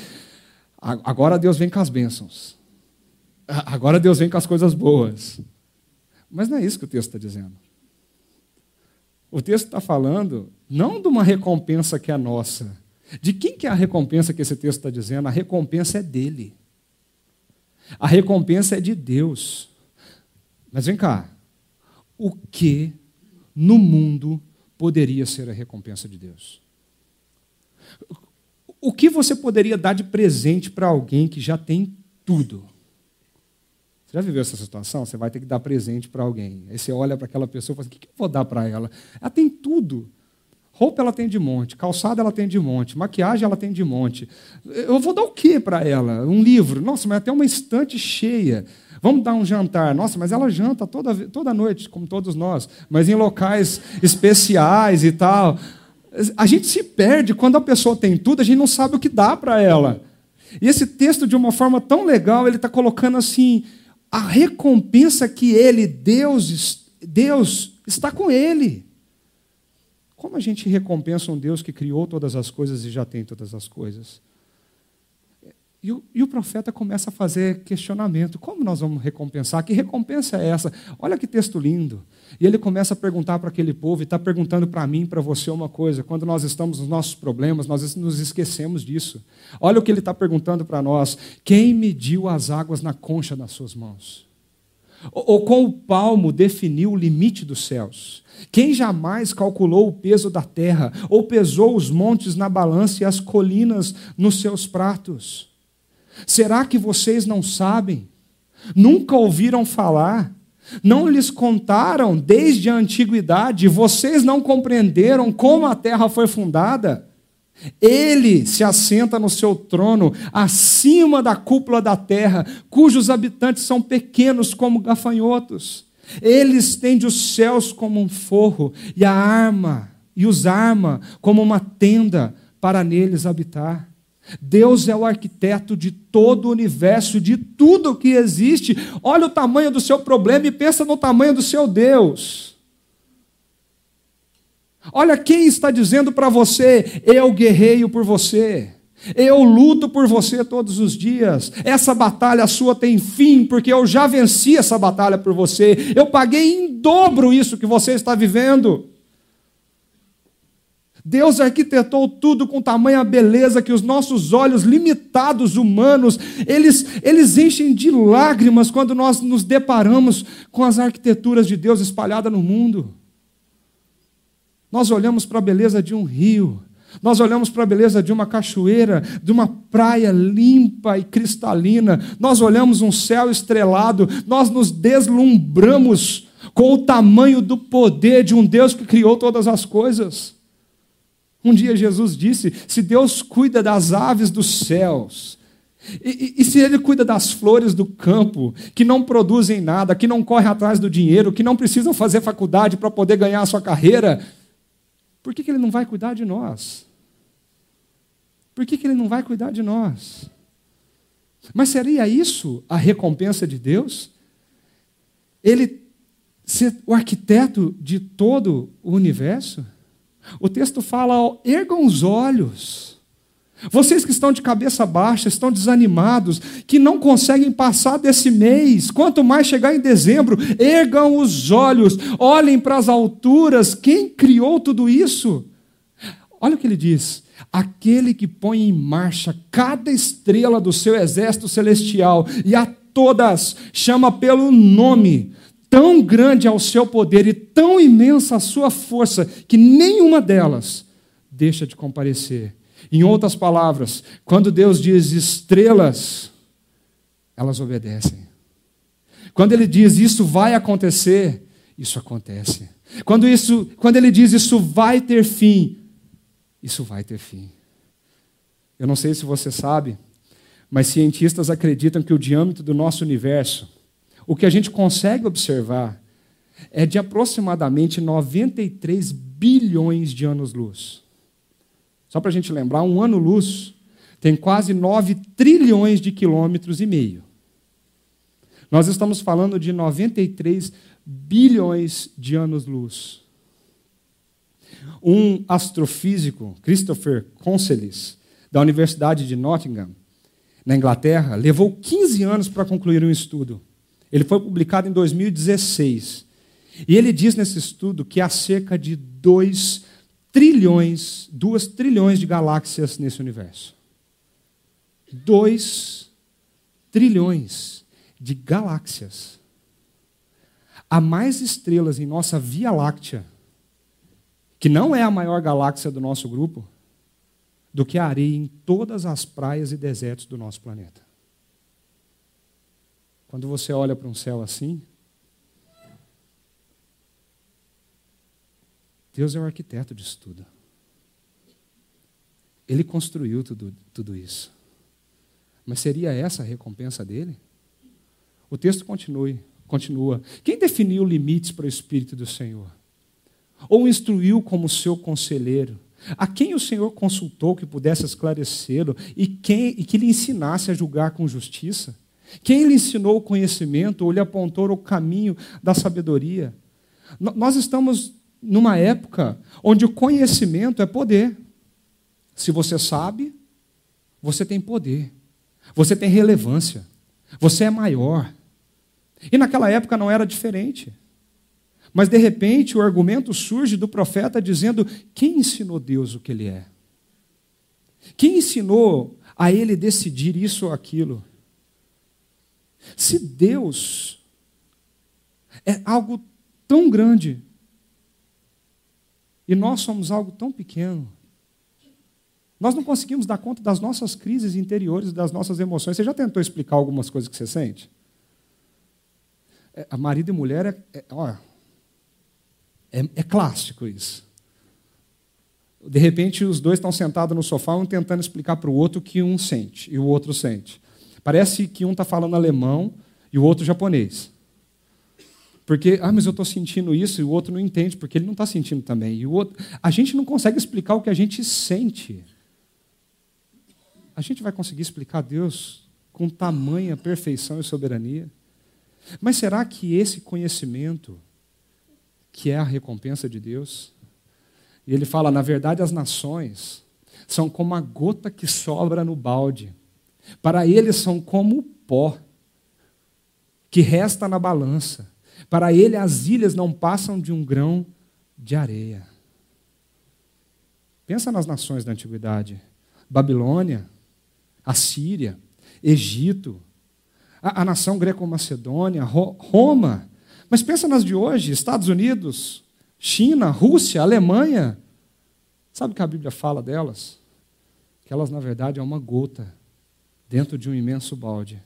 agora Deus vem com as bênçãos. Agora Deus vem com as coisas boas. Mas não é isso que o texto está dizendo. O texto está falando não de uma recompensa que é nossa. De quem que é a recompensa que esse texto está dizendo? A recompensa é dele. A recompensa é de Deus. Mas vem cá. O que no mundo poderia ser a recompensa de Deus? O que você poderia dar de presente para alguém que já tem tudo? Você já viveu essa situação? Você vai ter que dar presente para alguém. Aí você olha para aquela pessoa e fala assim, o que eu vou dar para ela? Ela tem tudo. Roupa ela tem de monte, calçada ela tem de monte, maquiagem ela tem de monte. Eu vou dar o que para ela? Um livro? Nossa, mas até uma estante cheia. Vamos dar um jantar. Nossa, mas ela janta toda, toda noite, como todos nós, mas em locais especiais e tal. A gente se perde quando a pessoa tem tudo, a gente não sabe o que dá para ela. E esse texto, de uma forma tão legal, ele está colocando assim: a recompensa que ele, Deus, Deus está com ele. Como a gente recompensa um Deus que criou todas as coisas e já tem todas as coisas? E o, e o, profeta começa a fazer questionamento: como nós vamos recompensar? Que recompensa é essa? Olha que texto lindo. E ele começa a perguntar para aquele povo, e está perguntando para mim, para você, uma coisa: quando nós estamos nos nossos problemas, nós nos esquecemos disso. Olha o que ele está perguntando para nós: quem mediu as águas na concha das suas mãos? Ou, ou com o palmo definiu o limite dos céus? Quem jamais calculou o peso da terra, ou pesou os montes na balança e as colinas nos seus pratos? Será que vocês não sabem? Nunca ouviram falar? Não lhes contaram desde a antiguidade? Vocês não compreenderam como a terra foi fundada? Ele se assenta no seu trono, acima da cúpula da terra, cujos habitantes são pequenos como gafanhotos. Ele estende os céus como um forro e a arma e os arma como uma tenda para neles habitar. Deus é o arquiteto de todo o universo, de tudo que existe. Olha o tamanho do seu problema e pensa no tamanho do seu Deus. Olha quem está dizendo para você: eu guerreio por você. Eu luto por você todos os dias. Essa batalha sua tem fim, porque eu já venci essa batalha por você. Eu paguei em dobro isso que você está vivendo. Deus arquitetou tudo com tamanha beleza que os nossos olhos limitados humanos, eles, eles enchem de lágrimas quando nós nos deparamos com as arquiteturas de Deus espalhadas no mundo. Nós olhamos para a beleza de um rio, nós olhamos para a beleza de uma cachoeira, de uma praia limpa e cristalina, nós olhamos um céu estrelado, nós nos deslumbramos com o tamanho do poder de um Deus que criou todas as coisas. Um dia Jesus disse: se Deus cuida das aves dos céus, e, e, e, se Ele cuida das flores do campo, que não produzem nada, que não correm atrás do dinheiro, que não precisam fazer faculdade para poder ganhar a sua carreira, por que, que Ele não vai cuidar de nós? Por que, que Ele não vai cuidar de nós? Mas seria isso a recompensa de Deus? Ele ser o arquiteto de todo o universo? O texto fala: ergam os olhos. Vocês que estão de cabeça baixa, estão desanimados, que não conseguem passar desse mês, quanto mais chegar em dezembro, ergam os olhos, olhem para as alturas. Quem criou tudo isso? Olha o que ele diz: aquele que põe em marcha cada estrela do seu exército celestial e a todas chama pelo nome, Tão grande é o seu poder e tão imensa a sua força que nenhuma delas deixa de comparecer. Em outras palavras, quando Deus diz estrelas, elas obedecem. Quando ele diz isso vai acontecer, isso acontece. Quando, isso, quando ele diz isso vai ter fim, isso vai ter fim. Eu não sei se você sabe, mas cientistas acreditam que o diâmetro do nosso universo o que a gente consegue observar é de aproximadamente 93 bilhões de anos-luz. Só para a gente lembrar, um ano-luz tem quase 9 trilhões de quilômetros e meio. Nós estamos falando de 93 bilhões de anos-luz. Um astrofísico, Christopher Consellis, da Universidade de Nottingham, na Inglaterra, levou 15 anos para concluir um estudo. Ele foi publicado em 2016. E ele diz nesse estudo que há cerca de 2 trilhões, 2 trilhões de galáxias nesse universo. 2 trilhões de galáxias. Há mais estrelas em nossa Via Láctea, que não é a maior galáxia do nosso grupo, do que a areia em todas as praias e desertos do nosso planeta. Quando você olha para um céu assim, Deus é o arquiteto disso tudo. Ele construiu tudo, tudo isso. Mas seria essa a recompensa dele? O texto continue, continua. Quem definiu limites para o Espírito do Senhor? Ou instruiu como seu conselheiro? A quem o Senhor consultou que pudesse esclarecê-lo e, e que lhe ensinasse a julgar com justiça? Quem lhe ensinou o conhecimento ou lhe apontou o caminho da sabedoria? Nós estamos numa época onde o conhecimento é poder. Se você sabe, você tem poder, você tem relevância, você é maior. E naquela época não era diferente. Mas de repente o argumento surge do profeta dizendo: quem ensinou Deus o que ele é? Quem ensinou a ele decidir isso ou aquilo? Se Deus é algo tão grande e nós somos algo tão pequeno, nós não conseguimos dar conta das nossas crises interiores, das nossas emoções. Você já tentou explicar algumas coisas que você sente? É, a marido e mulher é, é, ó, é, é clássico isso. De repente, os dois estão sentados no sofá, um tentando explicar para o outro o que um sente e o outro sente. Parece que um está falando alemão e o outro japonês. Porque, ah, mas eu estou sentindo isso e o outro não entende, porque ele não está sentindo também. E o outro, a gente não consegue explicar o que a gente sente a gente vai conseguir explicar Deus com tamanha perfeição e soberania? Mas será que esse conhecimento, que é a recompensa de Deus, e ele fala, na verdade, as nações são como a gota que sobra no balde. Para eles são como o pó que resta na balança. Para ele as ilhas não passam de um grão de areia. Pensa nas nações da antiguidade. Babilônia, Assíria, Egito, a, a nação greco-macedônia, Roma. Mas pensa nas de hoje: Estados Unidos, China, Rússia, Alemanha. Sabe o que a Bíblia fala delas? Que elas, na verdade, é uma gota dentro de um imenso balde,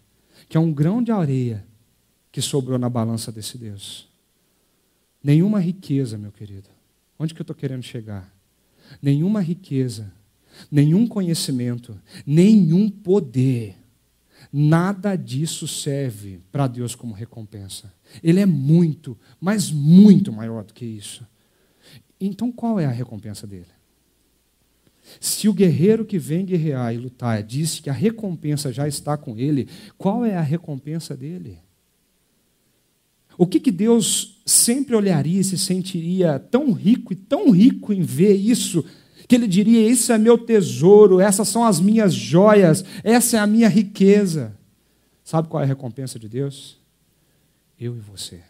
que é um grão de areia que sobrou na balança desse Deus. Nenhuma riqueza, meu querido. Onde que eu estou querendo chegar? Nenhuma riqueza nenhum conhecimento, nenhum poder. Nada disso serve para Deus como recompensa. Ele é muito, mas muito maior do que isso. Então qual é a recompensa dele? Se o guerreiro que vem guerrear e lutar disse que a recompensa já está com ele, qual é a recompensa dele? O que, que Deus sempre olharia e se sentiria tão rico e tão rico em ver isso que ele diria: Esse é meu tesouro, essas são as minhas joias, essa é a minha riqueza. Sabe qual é a recompensa de Deus? Eu e você.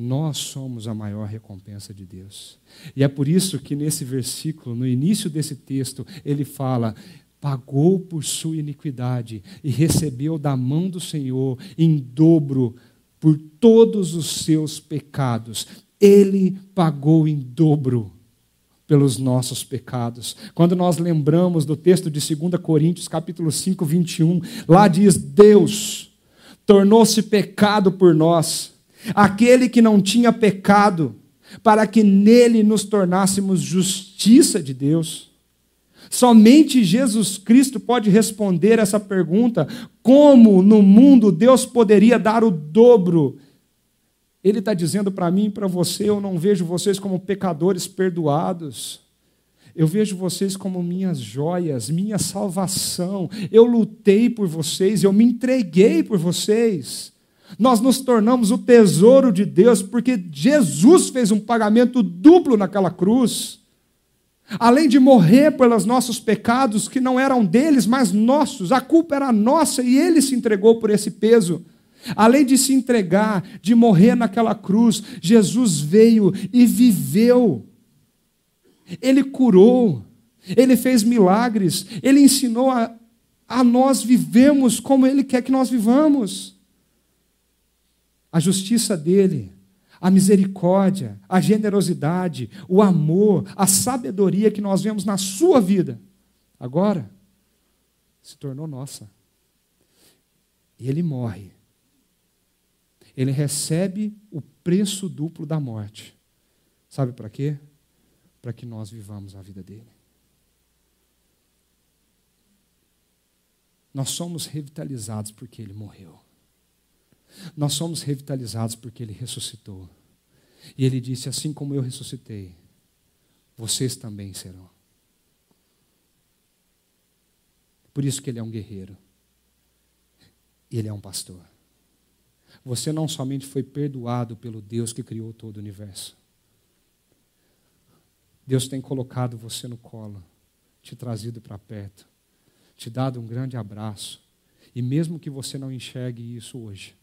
Nós somos a maior recompensa de Deus. E é por isso que nesse versículo, no início desse texto, ele fala: pagou por sua iniquidade e recebeu da mão do Senhor em dobro por todos os seus pecados. Ele pagou em dobro pelos nossos pecados. Quando nós lembramos do texto de 2 Coríntios, capítulo 5, 21, lá diz: Deus tornou-se pecado por nós, aquele que não tinha pecado, para que nele nos tornássemos justiça de Deus. Somente Jesus Cristo pode responder essa pergunta: como no mundo Deus poderia dar o dobro ele está dizendo para mim e para você: eu não vejo vocês como pecadores perdoados. Eu vejo vocês como minhas joias, minha salvação. Eu lutei por vocês, eu me entreguei por vocês. Nós nos tornamos o tesouro de Deus porque Jesus fez um pagamento duplo naquela cruz. Além de morrer pelos nossos pecados, que não eram deles, mas nossos, a culpa era nossa e ele se entregou por esse peso. Além de se entregar, de morrer naquela cruz, Jesus veio e viveu. Ele curou, ele fez milagres, ele ensinou a, a nós vivemos como ele quer que nós vivamos. A justiça dele, a misericórdia, a generosidade, o amor, a sabedoria que nós vemos na sua vida, agora se tornou nossa. E ele morre. Ele recebe o preço duplo da morte. Sabe para quê? Para que nós vivamos a vida dele. Nós somos revitalizados porque ele morreu. Nós somos revitalizados porque ele ressuscitou. E ele disse: Assim como eu ressuscitei, vocês também serão. Por isso que ele é um guerreiro. Ele é um pastor. Você não somente foi perdoado pelo Deus que criou todo o universo. Deus tem colocado você no colo, te trazido para perto, te dado um grande abraço. E mesmo que você não enxergue isso hoje,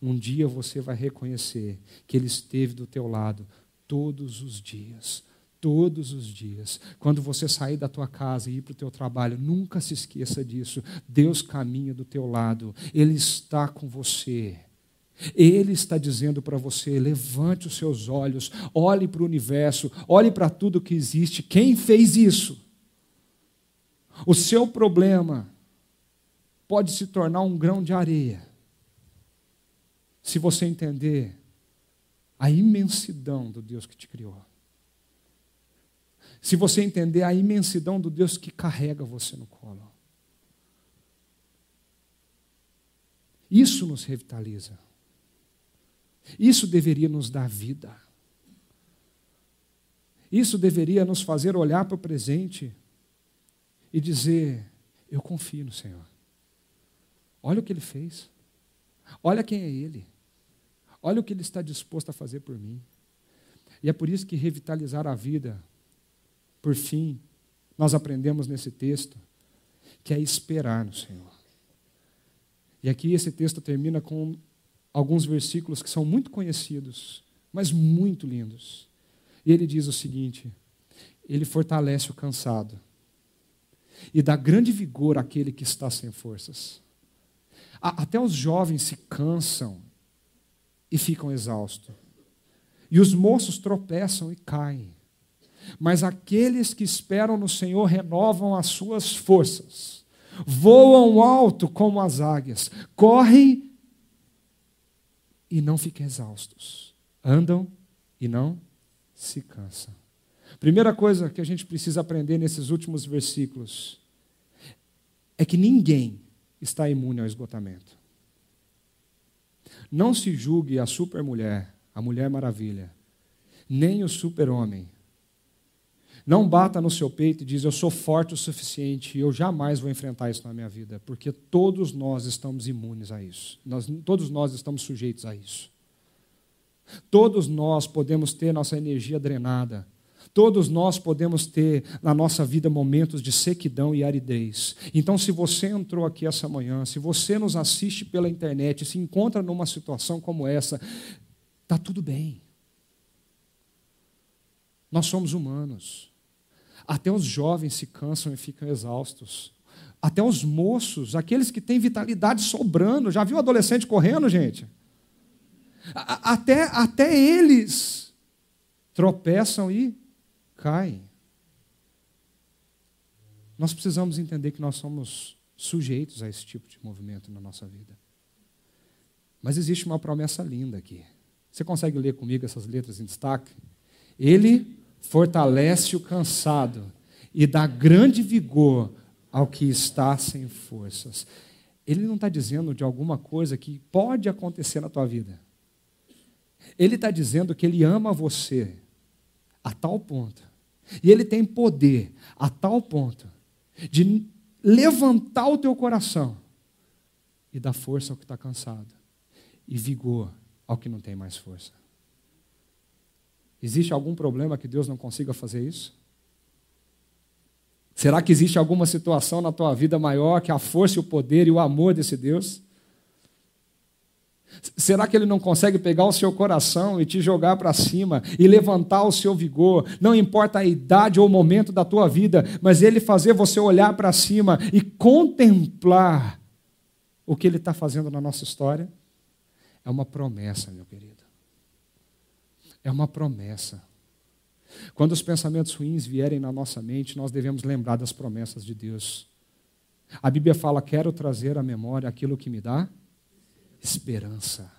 um dia você vai reconhecer que Ele esteve do teu lado todos os dias, todos os dias. Quando você sair da tua casa e ir para o teu trabalho, nunca se esqueça disso. Deus caminha do teu lado, Ele está com você. Ele está dizendo para você: levante os seus olhos, olhe para o universo, olhe para tudo que existe. Quem fez isso? O seu problema pode se tornar um grão de areia se você entender a imensidão do Deus que te criou se você entender a imensidão do Deus que carrega você no colo. Isso nos revitaliza. Isso deveria nos dar vida. Isso deveria nos fazer olhar para o presente e dizer: Eu confio no Senhor. Olha o que Ele fez. Olha quem é Ele. Olha o que Ele está disposto a fazer por mim. E é por isso que revitalizar a vida por fim, nós aprendemos nesse texto que é esperar no Senhor. E aqui esse texto termina com alguns versículos que são muito conhecidos, mas muito lindos. E ele diz o seguinte: Ele fortalece o cansado e dá grande vigor àquele que está sem forças. Até os jovens se cansam e ficam exaustos. E os moços tropeçam e caem. Mas aqueles que esperam no Senhor renovam as suas forças, voam alto como as águias, correm e não ficam exaustos, andam e não se cansam. Primeira coisa que a gente precisa aprender nesses últimos versículos é que ninguém está imune ao esgotamento. Não se julgue a supermulher, a mulher maravilha, nem o super-homem, não bata no seu peito e diz: Eu sou forte o suficiente e eu jamais vou enfrentar isso na minha vida, porque todos nós estamos imunes a isso. Nós, todos nós estamos sujeitos a isso. Todos nós podemos ter nossa energia drenada. Todos nós podemos ter na nossa vida momentos de sequidão e aridez. Então, se você entrou aqui essa manhã, se você nos assiste pela internet, se encontra numa situação como essa, está tudo bem. Nós somos humanos. Até os jovens se cansam e ficam exaustos. Até os moços, aqueles que têm vitalidade sobrando. Já viu adolescente correndo, gente? Até, até eles tropeçam e caem. Nós precisamos entender que nós somos sujeitos a esse tipo de movimento na nossa vida. Mas existe uma promessa linda aqui. Você consegue ler comigo essas letras em destaque? Ele fortalece o cansado e dá grande vigor ao que está sem forças. Ele não está dizendo de alguma coisa que pode acontecer na tua vida. Ele está dizendo que ele ama você a tal ponto, e ele tem poder a tal ponto de levantar o teu coração e dar força ao que está cansado, e vigor ao que não tem mais força. Existe algum problema que Deus não consiga fazer isso? Será que existe alguma situação na tua vida maior que a força o poder e o amor desse Deus? Será que ele não consegue pegar o seu coração e te jogar para cima e levantar o seu vigor? Não importa a idade ou o momento da tua vida, mas ele fazer você olhar para cima e contemplar o que ele está fazendo na nossa história? É uma promessa, meu querido. É uma promessa. Quando os pensamentos ruins vierem na nossa mente, nós devemos lembrar das promessas de Deus. A Bíblia fala: quero trazer à memória aquilo que me dá esperança.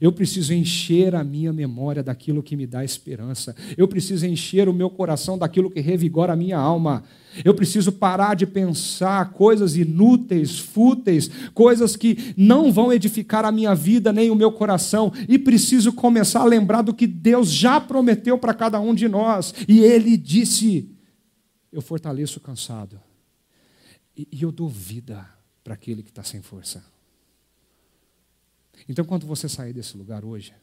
Eu preciso encher a minha memória daquilo que me dá esperança. Eu preciso encher o meu coração daquilo que revigora a minha alma. Eu preciso parar de pensar coisas inúteis, fúteis, coisas que não vão edificar a minha vida nem o meu coração. E preciso começar a lembrar do que Deus já prometeu para cada um de nós. E Ele disse: Eu fortaleço o cansado. E, eu dou vida para aquele que está sem força. Então, quando você sair desse lugar hoje,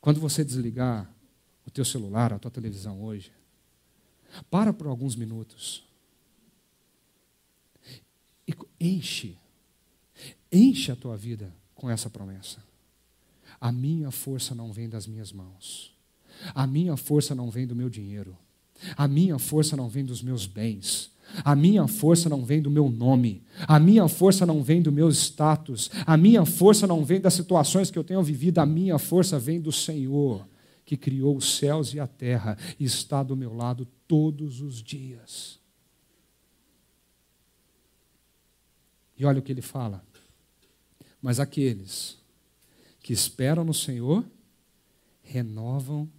quando você desligar o teu celular, a tua televisão hoje, para por alguns minutos e enche, enche a tua vida com essa promessa. A minha força não vem das minhas mãos. A minha força não vem do meu dinheiro. A minha força não vem dos meus bens. A minha força não vem do meu nome, a minha força não vem do meu status, a minha força não vem das situações que eu tenho vivido, a minha força vem do Senhor, que criou os céus e a terra e está do meu lado todos os dias. E olha o que ele fala. Mas aqueles que esperam no Senhor renovam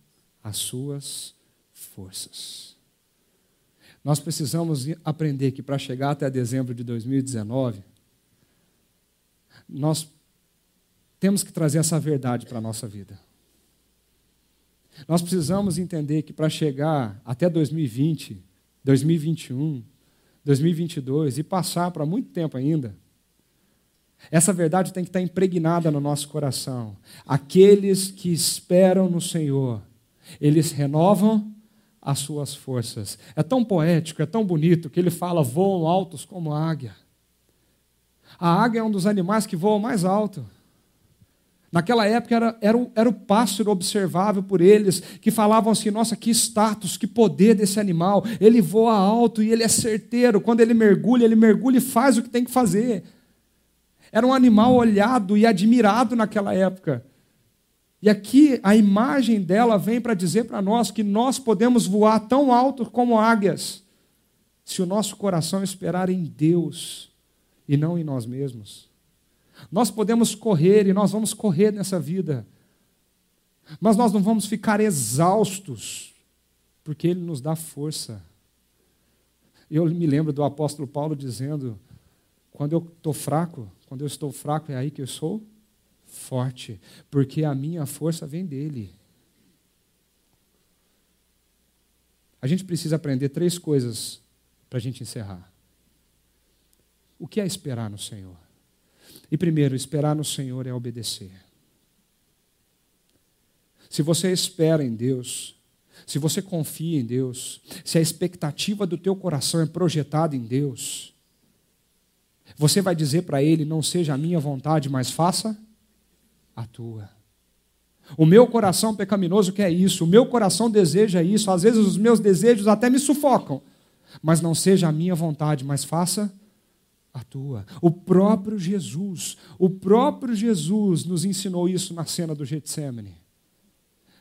as suas forças. Nós precisamos aprender que para chegar até dezembro de 2019, nós temos que trazer essa verdade para a nossa vida. Nós precisamos entender que para chegar até 2020, 2021, 2022 e passar para muito tempo ainda, essa verdade tem que estar impregnada no nosso coração. Aqueles que esperam no Senhor, eles renovam as suas forças. É tão poético, é tão bonito que ele fala: voam altos como a águia. A águia é um dos animais que voam mais alto. Naquela época era, era, o, era o pássaro observável por eles, que falavam assim: nossa, que status, que poder desse animal. Ele voa alto e ele é certeiro. Quando ele mergulha, ele mergulha e faz o que tem que fazer. Era um animal olhado e admirado naquela época. E aqui a imagem dela vem para dizer para nós que nós podemos voar tão alto como águias, se o nosso coração esperar em Deus e não em nós mesmos. Nós podemos correr e nós vamos correr nessa vida, mas nós não vamos ficar exaustos, porque Ele nos dá força. Eu me lembro do apóstolo Paulo dizendo: quando eu estou fraco, quando eu estou fraco, é aí que eu sou forte, porque a minha força vem dele. A gente precisa aprender três coisas para a gente encerrar. O que é esperar no Senhor? E primeiro, esperar no Senhor é obedecer. Se você espera em Deus, se você confia em Deus, se a expectativa do teu coração é projetada em Deus, você vai dizer para Ele: não seja a minha vontade, mas faça a tua. O meu coração pecaminoso quer isso, o meu coração deseja isso, às vezes os meus desejos até me sufocam, mas não seja a minha vontade, mas faça a tua. O próprio Jesus, o próprio Jesus nos ensinou isso na cena do Getsemane.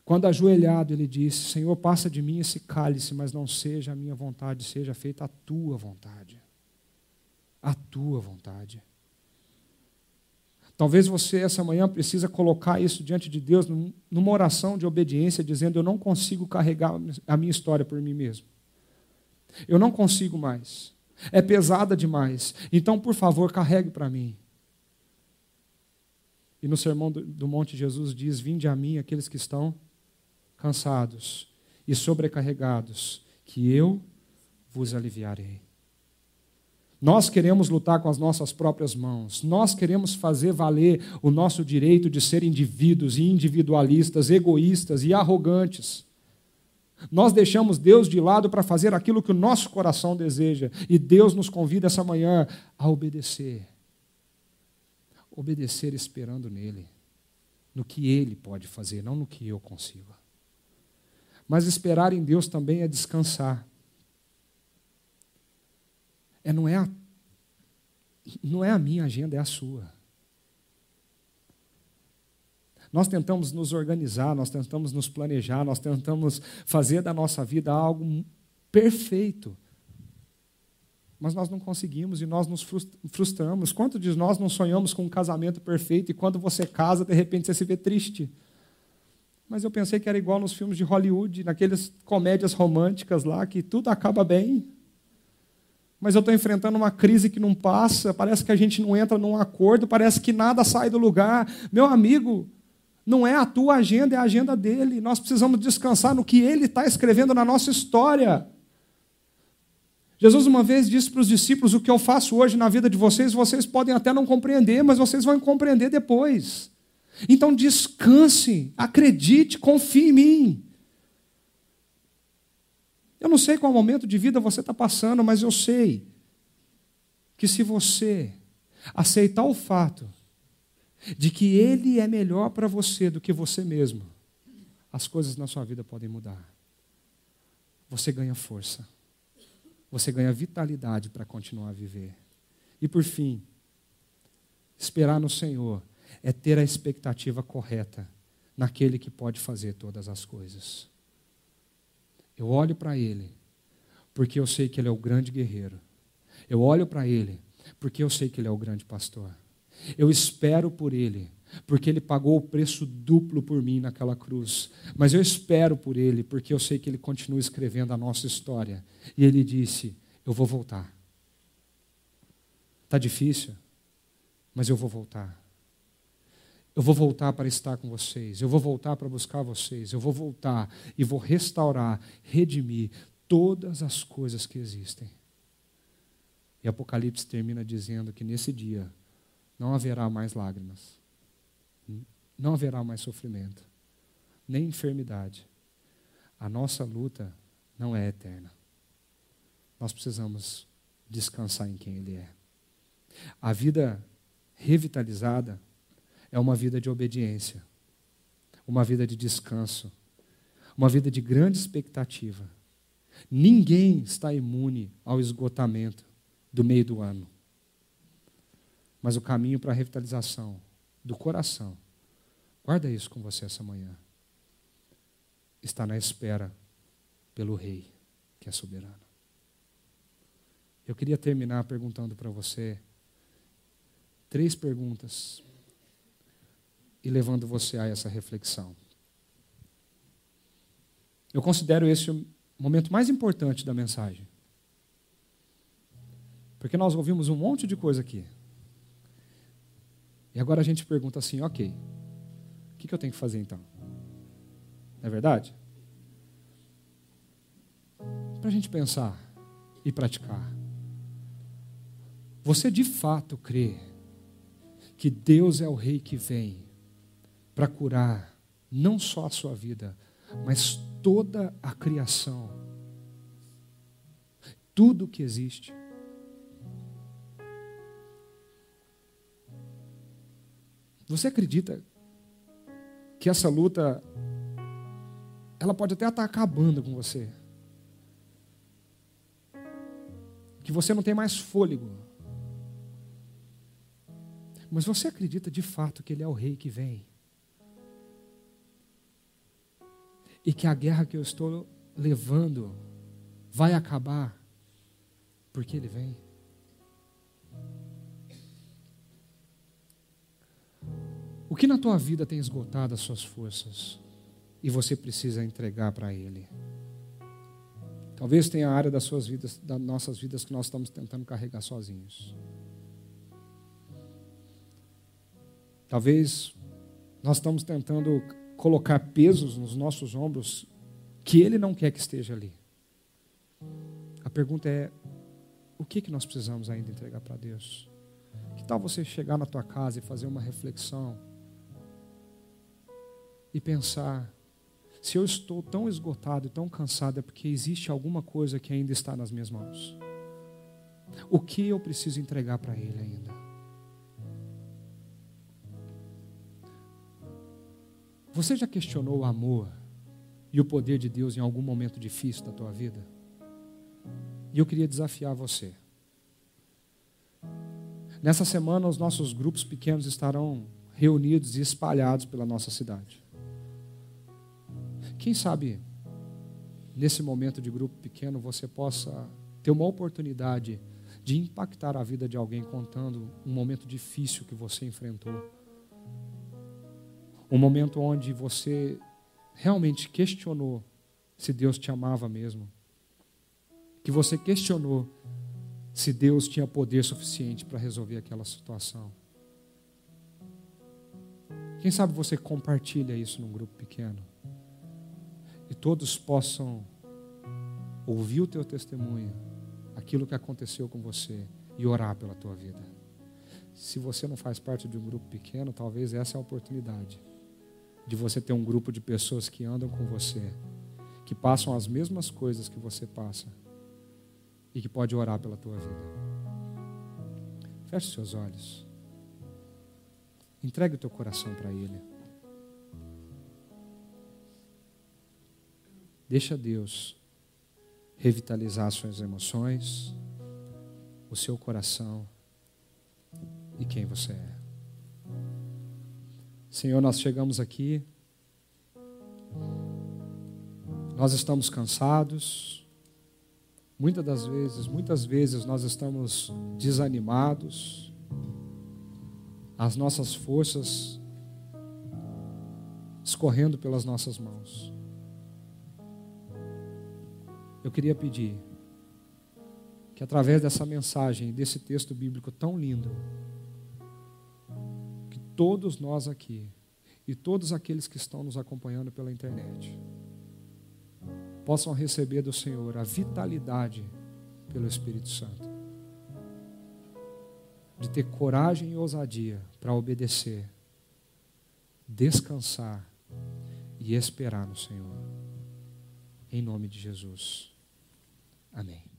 Quando ajoelhado, ele disse: Senhor, passa de mim esse cálice, mas não seja a minha vontade, seja feita a tua vontade. A tua vontade. Talvez você essa manhã precisa colocar isso diante de Deus numa oração de obediência, dizendo: Eu não consigo carregar a minha história por mim mesmo. Eu não consigo mais. É pesada demais. Então, por favor, carregue para mim. E no sermão do Monte, Jesus diz: Vinde a mim aqueles que estão cansados e sobrecarregados, que eu vos aliviarei. Nós queremos lutar com as nossas próprias mãos. Nós queremos fazer valer o nosso direito de ser indivíduos e individualistas, egoístas e arrogantes. Nós deixamos Deus de lado para fazer aquilo que o nosso coração deseja. E Deus nos convida essa manhã a obedecer. Obedecer esperando nele, no que ele pode fazer, não no que eu consigo. Mas esperar em Deus também é descansar. É, não, é a, não é a minha agenda, é a sua. Nós tentamos nos organizar, nós tentamos nos planejar, nós tentamos fazer da nossa vida algo perfeito. mas nós não conseguimos e nós nos frustramos. Quantos de nós não sonhamos com um casamento perfeito e quando você casa, de repente você se vê triste? Mas eu pensei que era igual nos filmes de Hollywood, naquelas comédias românticas lá, que tudo acaba bem. Mas eu estou enfrentando uma crise que não passa, parece que a gente não entra num acordo, parece que nada sai do lugar. Meu amigo, não é a tua agenda, é a agenda dele. Nós precisamos descansar no que ele está escrevendo na nossa história. Jesus uma vez disse para os discípulos: O que eu faço hoje na vida de vocês, vocês podem até não compreender, mas vocês vão compreender depois. Então descanse, acredite, confie em mim. Eu não sei qual momento de vida você está passando, mas eu sei que se você aceitar o fato de que Ele é melhor para você do que você mesmo, as coisas na sua vida podem mudar. Você ganha força você ganha vitalidade para continuar a viver. E por fim, esperar no Senhor é ter a expectativa correta naquele que pode fazer todas as coisas. Eu olho para Ele, porque eu sei que Ele é o grande guerreiro. Eu olho para Ele, porque eu sei que Ele é o grande pastor. Eu espero por Ele, porque Ele pagou o preço duplo por mim naquela cruz. Mas eu espero por Ele, porque eu sei que Ele continua escrevendo a nossa história. E Ele disse: Eu vou voltar. Está difícil, mas eu vou voltar. Eu vou voltar para estar com vocês, eu vou voltar para buscar vocês, eu vou voltar e vou restaurar, redimir todas as coisas que existem. E Apocalipse termina dizendo que nesse dia não haverá mais lágrimas não haverá mais sofrimento, nem enfermidade. A nossa luta não é eterna. Nós precisamos descansar em quem Ele é. A vida revitalizada é uma vida de obediência, uma vida de descanso, uma vida de grande expectativa. Ninguém está imune ao esgotamento do meio do ano. Mas o caminho para a revitalização do coração Guarda isso com você essa manhã. Está na espera pelo Rei, que é soberano. Eu queria terminar perguntando para você três perguntas e levando você a essa reflexão. Eu considero esse o momento mais importante da mensagem. Porque nós ouvimos um monte de coisa aqui. E agora a gente pergunta assim: ok, que, que eu tenho que fazer então? Não é verdade? Para a gente pensar e praticar. Você de fato crê que Deus é o Rei que vem para curar não só a sua vida, mas toda a criação, tudo que existe. Você acredita que essa luta ela pode até estar acabando com você. Que você não tem mais fôlego. Mas você acredita de fato que ele é o rei que vem? E que a guerra que eu estou levando vai acabar porque ele vem? O que na tua vida tem esgotado as suas forças e você precisa entregar para Ele? Talvez tenha a área das suas vidas, das nossas vidas que nós estamos tentando carregar sozinhos. Talvez nós estamos tentando colocar pesos nos nossos ombros que Ele não quer que esteja ali. A pergunta é: o que, que nós precisamos ainda entregar para Deus? Que tal você chegar na tua casa e fazer uma reflexão? e pensar: se eu estou tão esgotado e tão cansado, é porque existe alguma coisa que ainda está nas minhas mãos. O que eu preciso entregar para Ele ainda? Você já questionou o amor e o poder de Deus em algum momento difícil da tua vida? E eu queria desafiar você. Nessa semana, os nossos grupos pequenos estarão reunidos e espalhados pela nossa cidade. Quem sabe, nesse momento de grupo pequeno, você possa ter uma oportunidade de impactar a vida de alguém contando um momento difícil que você enfrentou. Um momento onde você realmente questionou se Deus te amava mesmo. Que você questionou se Deus tinha poder suficiente para resolver aquela situação. Quem sabe você compartilha isso num grupo pequeno e todos possam ouvir o teu testemunho, aquilo que aconteceu com você e orar pela tua vida. Se você não faz parte de um grupo pequeno, talvez essa é a oportunidade de você ter um grupo de pessoas que andam com você, que passam as mesmas coisas que você passa e que pode orar pela tua vida. Feche seus olhos. Entregue o teu coração para Ele. Deixa Deus revitalizar suas emoções, o seu coração e quem você é. Senhor, nós chegamos aqui, nós estamos cansados, muitas das vezes, muitas vezes nós estamos desanimados, as nossas forças escorrendo pelas nossas mãos. Eu queria pedir que através dessa mensagem, desse texto bíblico tão lindo, todos nós aqui e todos aqueles que estão nos acompanhando pela internet possam receber do Senhor a vitalidade pelo Espírito Santo de ter coragem e ousadia para obedecer, descansar e esperar no Senhor. Em nome de Jesus. Amém.